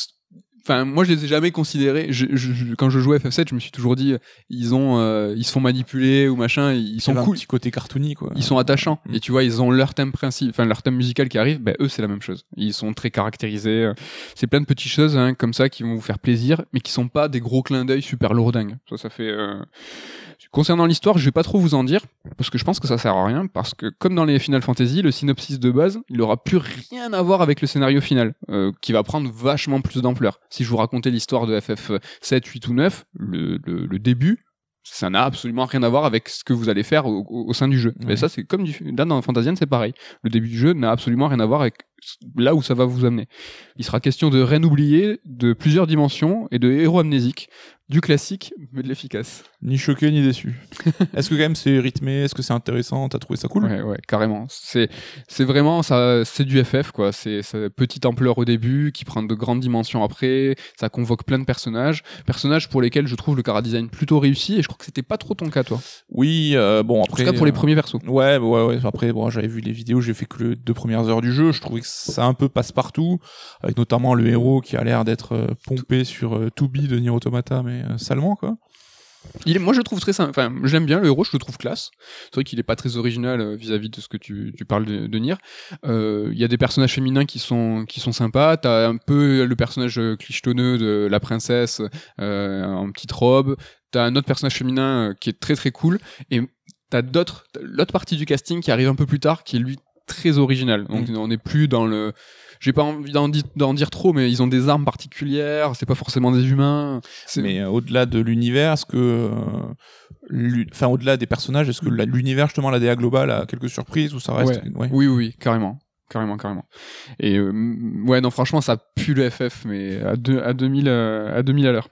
Enfin, moi, je les ai jamais considérés. Je, je- je- quand je jouais à FF7, je me suis toujours dit, ils ont, euh, ils se font manipuler ou machin. Ils sont avait un cool. petit côté cartoony quoi. Ils sont attachants. Mm. Et tu vois, ils ont leur thème principe, enfin leur thème musical qui arrive. Ben eux, c'est la même chose. Ils sont très caractérisés. euh, C'est plein de petites choses hein, comme ça qui vont vous faire plaisir, mais qui sont pas des gros clins d'œil super lourdingues. Ça, ça fait. euh, Concernant l'histoire, je vais pas trop vous en dire parce que je pense que ça sert à rien. Parce que comme dans les Final Fantasy, le synopsis de base, il aura plus rien à voir avec le scénario final, euh, qui va prendre vachement plus d'ampleur. Si je vous racontais l'histoire de FF 7, 8 ou 9, le, le- le début, ça n'a absolument rien à voir avec ce que vous allez faire au, sein du jeu. Mais ça, c'est comme du, là dans Fantasian, c'est pareil. Le début du jeu n'a absolument rien à voir avec là où ça va vous amener. Il sera question de reine oubliée, de plusieurs dimensions et de héros amnésiques, du classique mais de l'efficace. Ni choqué ni déçu. [LAUGHS] Est-ce que quand même c'est rythmé? Est-ce que c'est intéressant? T'as trouvé ça cool? Ouais, ouais, carrément. C'est, c'est vraiment ça, c'est du FF quoi. C'est, c'est petite ampleur au début, qui prend de grandes dimensions après. Ça convoque plein de personnages, personnages pour lesquels je trouve le cara design plutôt réussi. Et je crois que c'était pas trop ton cas toi. Oui, euh, bon En après. tout cas pour les euh, premiers persos. Ouais, ouais, ouais. Après, bon, j'avais vu les vidéos, j'ai fait que les deux premières heures du jeu. Je trouvais que ça un peu passe-partout, avec notamment le héros qui a l'air d'être euh, pompé sur euh, To Be de Nier Automata, mais euh, salement, quoi. Il est, moi je le trouve très sympa. Enfin, j'aime bien le héros, je le trouve classe. C'est vrai qu'il est pas très original euh, vis-à-vis de ce que tu, tu parles de, de Nier. Euh, Il y a des personnages féminins qui sont qui sont sympas. T'as un peu le personnage clichetonneux de la princesse euh, en petite robe. T'as un autre personnage féminin qui est très très cool. Et t'as d'autres l'autre partie du casting qui arrive un peu plus tard, qui est lui très original. Donc on n'est plus dans le j'ai pas envie d'en di- d'en dire trop, mais ils ont des armes particulières. C'est pas forcément des humains. C'est- Mais euh, au-delà de l'univers, est-ce que, euh, l'u- enfin, au-delà des personnages, est-ce que la- l'univers, justement, la DA globale a quelques surprises ou ça reste ouais. Oui, oui, oui, carrément. Carrément, carrément. Et euh, ouais, non, franchement, ça pue le FF, mais à, deux, à, 2000, euh, à 2000 à l'heure.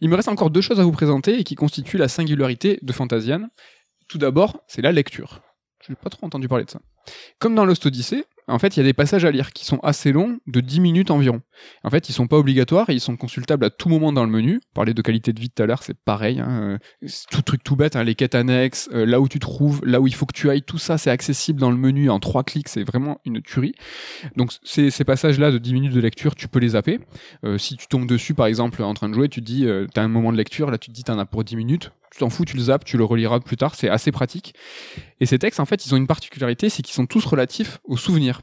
Il me reste encore deux choses à vous présenter et qui constituent la singularité de Fantasian. Tout d'abord, c'est la lecture. Je n'ai pas trop entendu parler de ça. Comme dans Lost Odyssey, en fait, il y a des passages à lire qui sont assez longs, de 10 minutes environ. En fait, ils sont pas obligatoires et ils sont consultables à tout moment dans le menu. Parler de qualité de vie tout à l'heure, c'est pareil. Hein. euh, Tout truc tout bête, hein, les quêtes annexes, euh, là où tu trouves, là où il faut que tu ailles, tout ça, c'est accessible dans le menu en trois clics. C'est vraiment une tuerie. Donc ces, ces passages-là de 10 minutes de lecture, tu peux les zapper. Euh, si tu tombes dessus, par exemple, en train de jouer, tu te dis, euh, t'as un moment de lecture, là tu te dis, t'en as pour 10 minutes. Tu t'en fous, tu le zappes, tu le reliras plus tard. C'est assez pratique. Et ces textes, en fait, ils ont une particularité, c'est qu'ils sont tous relatifs aux souvenirs.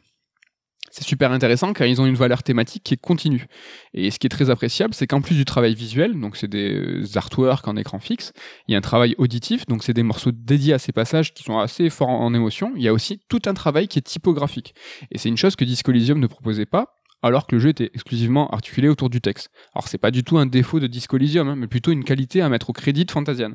C'est super intéressant car ils ont une valeur thématique qui est continue. Et ce qui est très appréciable, c'est qu'en plus du travail visuel, donc c'est des artworks en écran fixe, il y a un travail auditif, donc c'est des morceaux dédiés à ces passages qui sont assez forts en émotion. Il y a aussi tout un travail qui est typographique. Et c'est une chose que Disco Elysium ne proposait pas, alors que le jeu était exclusivement articulé autour du texte. Alors c'est pas du tout un défaut de Disco Elysium, hein, mais plutôt une qualité à mettre au crédit de Fantasian.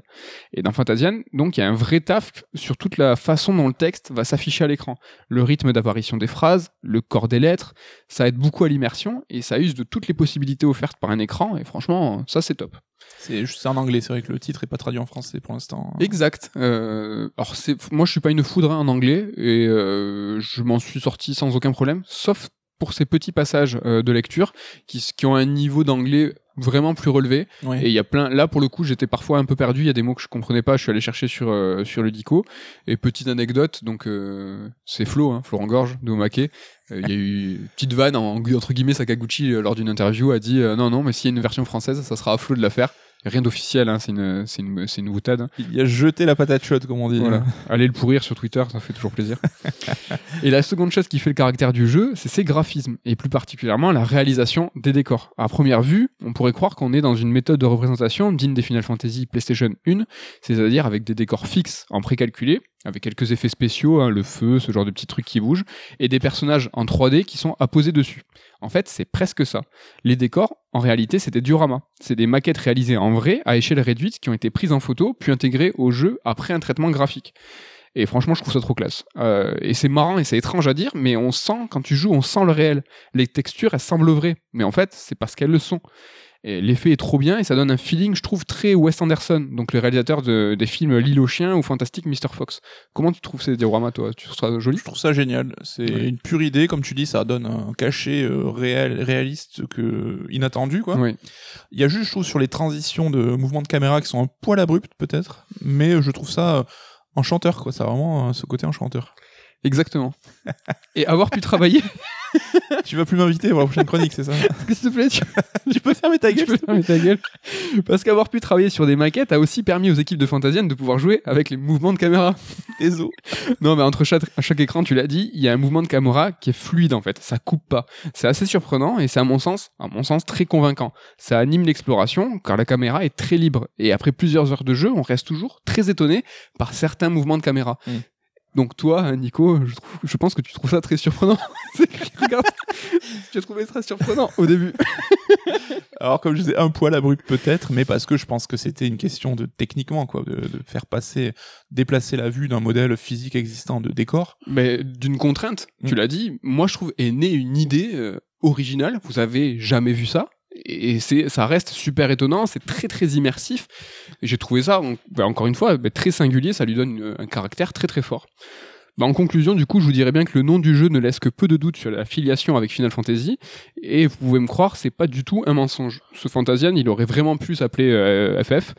Et dans Fantasian, donc il y a un vrai taf sur toute la façon dont le texte va s'afficher à l'écran. Le rythme d'apparition des phrases, le corps des lettres, ça aide beaucoup à l'immersion et ça use de toutes les possibilités offertes par un écran et franchement, ça c'est top. C'est juste en anglais, c'est vrai que le titre est pas traduit en français pour l'instant. Exact. Euh, alors c'est, moi je suis pas une foudre hein, en anglais et euh, je m'en suis sorti sans aucun problème, sauf pour ces petits passages euh, de lecture qui, qui ont un niveau d'anglais vraiment plus relevé. Ouais. Et il y a plein. Là pour le coup j'étais parfois un peu perdu. Il y a des mots que je comprenais pas. Je suis allé chercher sur euh, sur le dico. Et petite anecdote, donc euh, c'est Flo, hein, Florent Gorge de Omake. Euh, Il y a eu une petite vanne en, entre guillemets Sakaguchi euh, lors d'une interview a dit euh, non non mais s'il y a une version française ça sera à Flo de la faire. Rien d'officiel, hein, c'est une, c'est une, c'est une boutade. hein. Il y a jeté la patate chaude, comme on dit. Voilà. Allez le pourrir sur Twitter, ça fait toujours plaisir. [LAUGHS] et la seconde chose qui fait le caractère du jeu, c'est ses graphismes, et plus particulièrement la réalisation des décors. À première vue, on pourrait croire qu'on est dans une méthode de représentation digne des Final Fantasy PlayStation 1, c'est-à-dire avec des décors fixes en précalculé, avec quelques effets spéciaux, hein, le feu, ce genre de petits trucs qui bougent, et des personnages en 3D qui sont apposés dessus. En fait, c'est presque ça. Les décors, en réalité, c'est des dioramas. C'est des maquettes réalisées en vrai, à échelle réduite, qui ont été prises en photo, puis intégrées au jeu après un traitement graphique. Et franchement, je trouve ça trop classe. Euh, et c'est marrant et c'est étrange à dire, mais on sent, quand tu joues, on sent le réel. Les textures, elles semblent vraies. Mais en fait, c'est parce qu'elles le sont. Et l'effet est trop bien et ça donne un feeling, je trouve, très Wes Anderson, donc le réalisateur de- des films L'île aux chiens ou Fantastic Mr. Fox. Comment tu trouves ces dioramas, toi? Tu trouves ça joli? Je trouve ça génial. C'est une pure idée, comme tu dis, ça donne un cachet euh, réel, réaliste que inattendu, quoi. Oui. Il y a juste, je trouve, sur les transitions de mouvements de caméra qui sont un poil abruptes, peut-être, mais je trouve ça euh, enchanteur, quoi. Ça a vraiment euh, ce côté enchanteur. Exactement. Et avoir pu travailler, [LAUGHS] tu vas plus m'inviter pour la prochaine chronique, c'est ça [LAUGHS] s'il te plaît, tu, Tu peux fermer ta tu gueule peux fermer ta gueule. Parce qu'avoir pu travailler sur des maquettes a aussi permis aux équipes de Fantasian de pouvoir jouer avec les mouvements de caméra. [LAUGHS] Désolé. Non, mais entre chaque, écran, tu l'as dit, il y a un mouvement de caméra qui est fluide en fait. Ça coupe pas. C'est assez surprenant et c'est à mon sens, à mon sens, très convaincant. Ça anime l'exploration car la caméra est très libre. Et après plusieurs heures de jeu, on reste toujours très étonné par certains mouvements de caméra. Mm. Donc toi, Nico, je, trouve, je pense que tu trouves ça très surprenant. [LAUGHS] Regarde, tu as trouvé ça surprenant au début. [LAUGHS] Alors, comme je disais, un poil abrupt peut-être, mais parce que je pense que c'était une question de techniquement, quoi, de, de faire passer, déplacer la vue d'un modèle physique existant de décor. Mais d'une contrainte, tu Mm. l'as dit, moi je trouve est née une idée euh, originale, vous avez jamais vu ça. Et ça reste super étonnant, c'est très très immersif. J'ai trouvé ça, en- bah, encore une fois, bah, très singulier, ça lui donne une- un caractère très très fort. Bah, en conclusion, du coup, je vous dirais bien que le nom du jeu ne laisse que peu de doutes sur la filiation avec Final Fantasy, et vous pouvez me croire, c'est pas du tout un mensonge. Ce Fantasian, il aurait vraiment pu s'appeler euh, FF,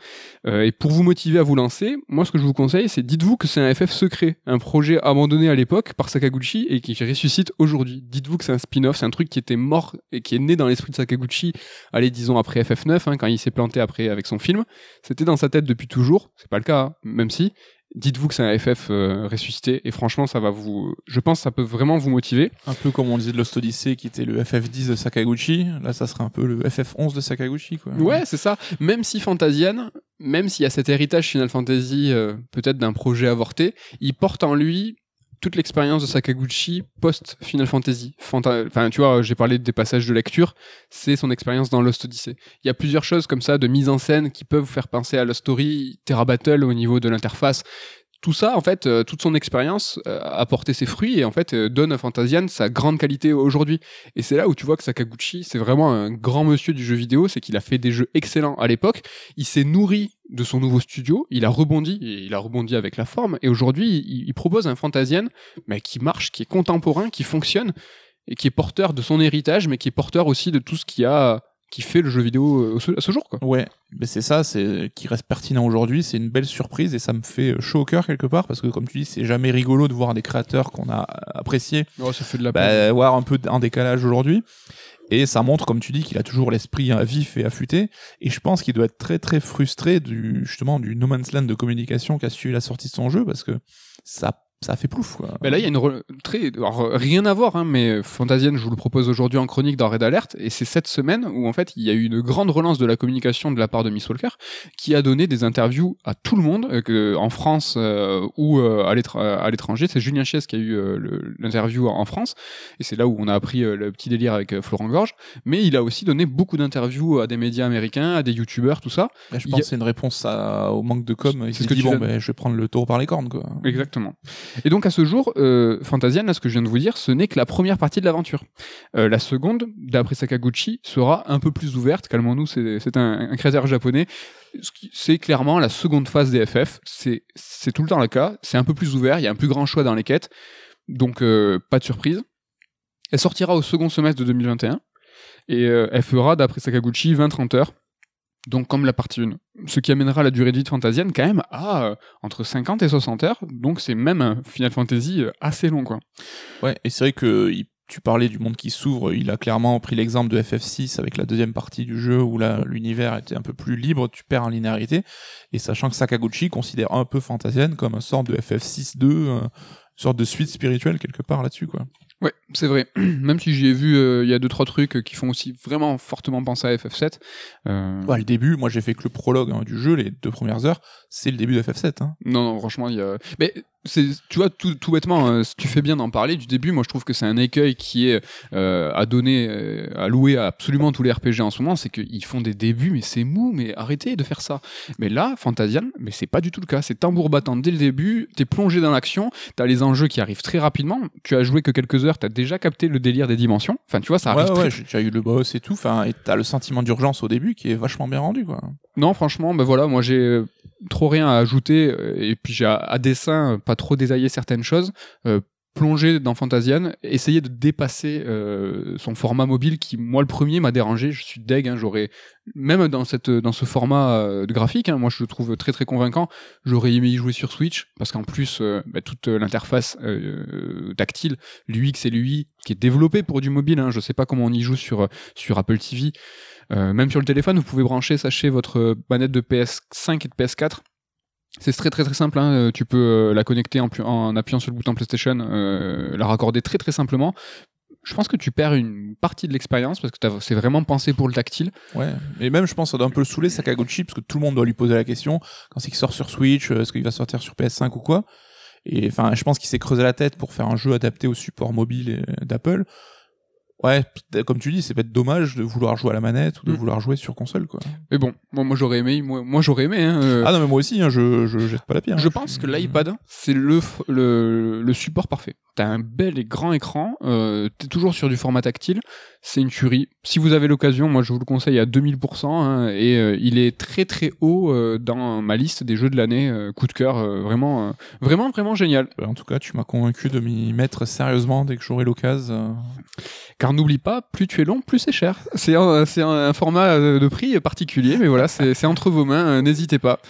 euh, et pour vous motiver à vous lancer, moi ce que je vous conseille, c'est dites-vous que c'est un FF secret, un projet abandonné à l'époque par Sakaguchi et qui ressuscite aujourd'hui. Dites-vous que c'est un spin-off, c'est un truc qui était mort et qui est né dans l'esprit de Sakaguchi, allez disons après FF9, hein, quand il s'est planté après avec son film. C'était dans sa tête depuis toujours, c'est pas le cas, hein, même si. Dites-vous que c'est un FF euh, ressuscité et franchement ça va vous, je pense que ça peut vraiment vous motiver. Un peu comme on disait de Lost Odyssey, qui était le FF10 de Sakaguchi. Là, ça serait un peu le FF11 de Sakaguchi, quoi. Ouais, c'est ça. Même si Fantasian, même s'il y a cet héritage Final Fantasy, euh, peut-être d'un projet avorté, il porte en lui toute l'expérience de Sakaguchi post Final Fantasy. Fanta- Enfin, tu vois, j'ai parlé des passages de lecture, c'est son expérience dans Lost Odyssey. Il y a plusieurs choses comme ça de mise en scène qui peuvent vous faire penser à Lost Story, Terra Battle au niveau de l'interface. Tout ça, en fait, euh, toute son expérience euh, a porté ses fruits et en fait euh, donne à Fantasian sa grande qualité aujourd'hui. Et c'est là où tu vois que Sakaguchi, c'est vraiment un grand monsieur du jeu vidéo, c'est qu'il a fait des jeux excellents à l'époque, il s'est nourri de son nouveau studio, il a rebondi, et il a rebondi avec la forme, et aujourd'hui, il, propose un Fantasian mais qui marche, qui est contemporain, qui fonctionne, et qui est porteur de son héritage, mais qui est porteur aussi de tout ce qui a qui fait le jeu vidéo euh, à ce jour, quoi. Ouais, mais c'est ça, c'est qui reste pertinent aujourd'hui. C'est une belle surprise et ça me fait chaud au cœur quelque part parce que, comme tu dis, c'est jamais rigolo de voir des créateurs qu'on a appréciés Oh, ça fait de la bah, voir un peu un décalage aujourd'hui. Et ça montre, comme tu dis, qu'il a toujours l'esprit hein, vif et affûté. Et je pense qu'il doit être très très frustré du justement du no man's land de communication qu'a suivi la sortie de son jeu parce que ça ça fait plouf quoi. Mais là, il y a une re- très alors, euh, rien à voir, hein, mais Fantasian, je vous le propose aujourd'hui en chronique dans Red Alert, et c'est cette semaine où en fait il y a eu une grande relance de la communication de la part de Miss Walker, qui a donné des interviews à tout le monde, euh, que, en France euh, ou euh, à l'étra- à l'étranger. C'est Julien Chies qui a eu euh, l'interview en France, et c'est là où on a appris euh, le petit délire avec euh, Florent Gorge. Mais il a aussi donné beaucoup d'interviews à des médias américains, à des youtubeurs, tout ça. Là, je pense a- que c'est une réponse à- au manque de com. C'est ce que dit bon, ben, je vais prendre le taureau par les cornes quoi. Exactement. Et donc à ce jour, euh, Fantasian, là, ce que je viens de vous dire, ce n'est que la première partie de l'aventure. Euh, la seconde, d'après Sakaguchi, sera un peu plus ouverte. Calmons-nous, c'est un, un créateur japonais. C'est clairement la seconde phase des FF. C'est tout le temps le cas. C'est un peu plus ouvert. Il y a un plus grand choix dans les quêtes. Donc euh, pas de surprise. Elle sortira au second semestre de 2021 et euh, elle fera, d'après Sakaguchi, 20-30 heures. Donc comme la partie 1. Ce qui amènera la durée de vie de Fantasian quand même à euh, entre 50 et 60 heures. Donc c'est même un Final Fantasy euh, assez long quoi. Ouais, et c'est vrai que tu parlais du monde qui s'ouvre, il a clairement pris l'exemple de FF6 avec la deuxième partie du jeu où là l'univers était un peu plus libre, tu perds en linéarité, et sachant que Sakaguchi considère un peu Fantasian comme une sorte de FF6-2, euh, une sorte de suite spirituelle quelque part là-dessus quoi. Ouais, c'est vrai. [CLEARS THROAT] Même si j'y ai vu, euh, il y a deux trois trucs euh, qui font aussi vraiment fortement penser à FF7. Euh... Ouais, le début, moi j'ai fait que le prologue hein, du jeu, les deux premières heures, c'est le début de FF7. Hein. Non, non, franchement, il y a. Mais tu vois, tout, tout bêtement, euh, tu fais bien d'en parler du début. Moi, je trouve que c'est un écueil qui est euh, à donner, euh, à louer à absolument tous les RPG en ce moment, c'est qu'ils font des débuts, mais c'est mou, mais arrêtez de faire ça. Mais là, Fantasian, mais c'est pas du tout le cas. C'est tambour battant dès le début. T'es plongé dans l'action. T'as les enjeux qui arrivent très rapidement. Tu as joué que quelques heures. T'as déjà capté le délire des dimensions. Enfin, tu vois, ça arrive. Ouais, très, ouais, j'ai déjà eu le boss et tout. Enfin, et t'as le sentiment d'urgence au début qui est vachement bien rendu, quoi. Non, franchement, ben voilà, moi j'ai trop rien à ajouter euh, et puis j'ai à, dessin euh, pas trop détaillé certaines choses. Euh, plonger dans Fantasian, essayer de dépasser son format mobile qui, moi, le premier m'a dérangé. Je suis deg. Hein, J'aurais même dans cette dans ce format graphique, hein, moi je le trouve très très convaincant. J'aurais aimé y jouer sur Switch parce qu'en plus bah, toute l'interface tactile, l'UX et l'UI qui est développé pour du mobile. Hein, je sais pas comment on y joue sur sur Apple TV. Euh, même sur le téléphone, vous pouvez brancher, sachez, votre manette de PS5 et de PS4. C'est très très très simple, hein. tu peux euh, la connecter en, appuyant sur le bouton PlayStation, euh, la raccorder très très simplement. Je pense que tu perds une partie de l'expérience parce que c'est vraiment pensé pour le tactile. Ouais, et même je pense ça doit un peu le saouler Sakaguchi parce que tout le monde doit lui poser la question quand c'est qu'il sort sur Switch, est-ce qu'il va sortir sur PS5 ou quoi? Et enfin, je pense qu'il s'est creusé la tête pour faire un jeu adapté au support mobile d'Apple. Ouais, comme tu dis, c'est peut-être dommage de vouloir jouer à la manette ou de mmh. vouloir jouer sur console, quoi. Mais bon, moi, moi j'aurais aimé, moi, moi j'aurais aimé. Hein, euh... Ah non, mais moi aussi, hein, je, je jette pas la pierre. Je hein. pense que l'iPad, c'est le, le, le support parfait. T'as un bel et grand écran, euh, t'es toujours sur du format tactile, c'est une tuerie. Si vous avez l'occasion, moi je vous le conseille à 2000%, hein, et euh, il est très très haut euh, dans ma liste des jeux de l'année, euh, coup de cœur, vraiment, vraiment, vraiment génial. En tout cas, tu m'as convaincu de m'y mettre sérieusement dès que j'aurai l'occasion. Car n'oublie pas, plus tu es long, plus c'est cher. C'est un, c'est un, format de prix particulier, mais voilà, c'est entre vos mains, n'hésitez pas.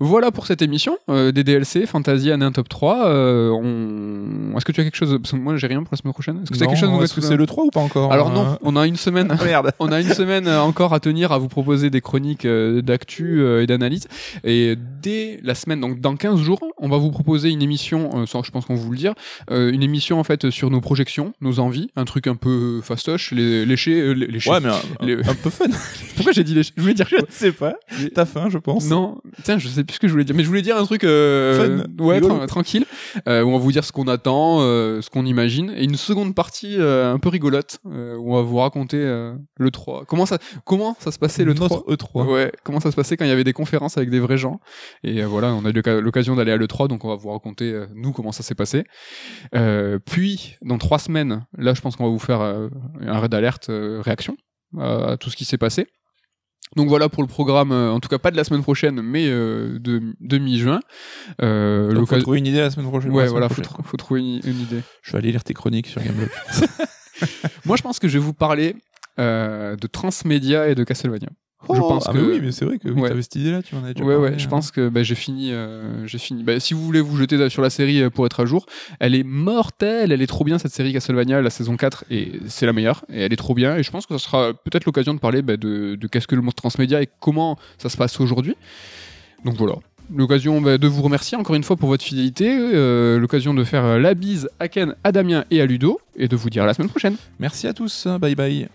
Voilà pour cette émission, des DLC, Fantasy, un top 3. on... Est-ce que tu as quelque chose? Parce que moi j'ai rien pour la semaine prochaine. Est-ce que c'est quelque chose Est-ce que c'est le 3 ou pas encore Alors non, on a une semaine. Merde. on a une semaine encore à tenir à vous proposer des chroniques euh, d'actu euh, et d'analyse. Et dès la semaine, donc dans 15 jours, on va vous proposer une émission, euh, sans je pense qu'on vous le dire, une émission en fait sur nos projections, nos envies, un truc un peu fastoche, les, léché, les, léché, Ouais, mais un, les- un peu fun. [LAUGHS] Pourquoi j'ai dit léché? Je voulais dire. je sais pas. T'as faim, je pense. Non, tiens, je sais plus ce que je voulais dire, mais je voulais dire un truc euh, Fun, ouais, tra- tranquille, euh, où on va vous dire ce qu'on attend, euh, ce qu'on imagine, et une seconde partie un peu rigolote, où on va vous raconter euh, le 3. Comment ça, comment ça se passait le 3 Notre E3. Ouais, comment ça se passait quand il y avait des conférences avec des vrais gens? Et euh, voilà, on a eu l'occasion d'aller à l'E3, donc on va vous raconter, euh, nous, comment ça s'est passé. Puis, dans trois semaines, là, je pense qu'on va vous faire un raid d'alerte réaction à tout ce qui s'est passé. Donc voilà pour le programme, en tout cas pas de la semaine prochaine, mais euh, de, de mi-juin. Euh, Donc, faut trouver une idée la semaine prochaine. Ouais, semaine voilà, faut, prochaine, tr- faut trouver une, une idée. Je vais aller lire tes chroniques sur Gameblog. [LAUGHS] [LAUGHS] Moi, je pense que je vais vous parler euh, de Transmedia et de Castlevania. Je Oh, pense ah que- oui, mais c'est vrai que oui, Ouais. t'avais cette idée-là, tu en avais déjà Ouais, parlé, ouais, je hein. pense que bah, j'ai fini. euh, j'ai fini. Bah, si vous voulez vous jeter sur la série euh, pour être à jour, elle est mortelle, elle est trop bien cette série Castlevania, la saison 4, et c'est la meilleure, et elle est trop bien, et je pense que ça sera peut-être l'occasion de parler bah, de, de qu'est-ce que le monde transmédia et comment ça se passe aujourd'hui. Donc voilà. L'occasion bah, de vous remercier encore une fois pour votre fidélité, euh, l'occasion de faire euh, la bise à Ken, à Damien et à Ludo, et de vous dire à la semaine prochaine. Merci à tous. Bye bye.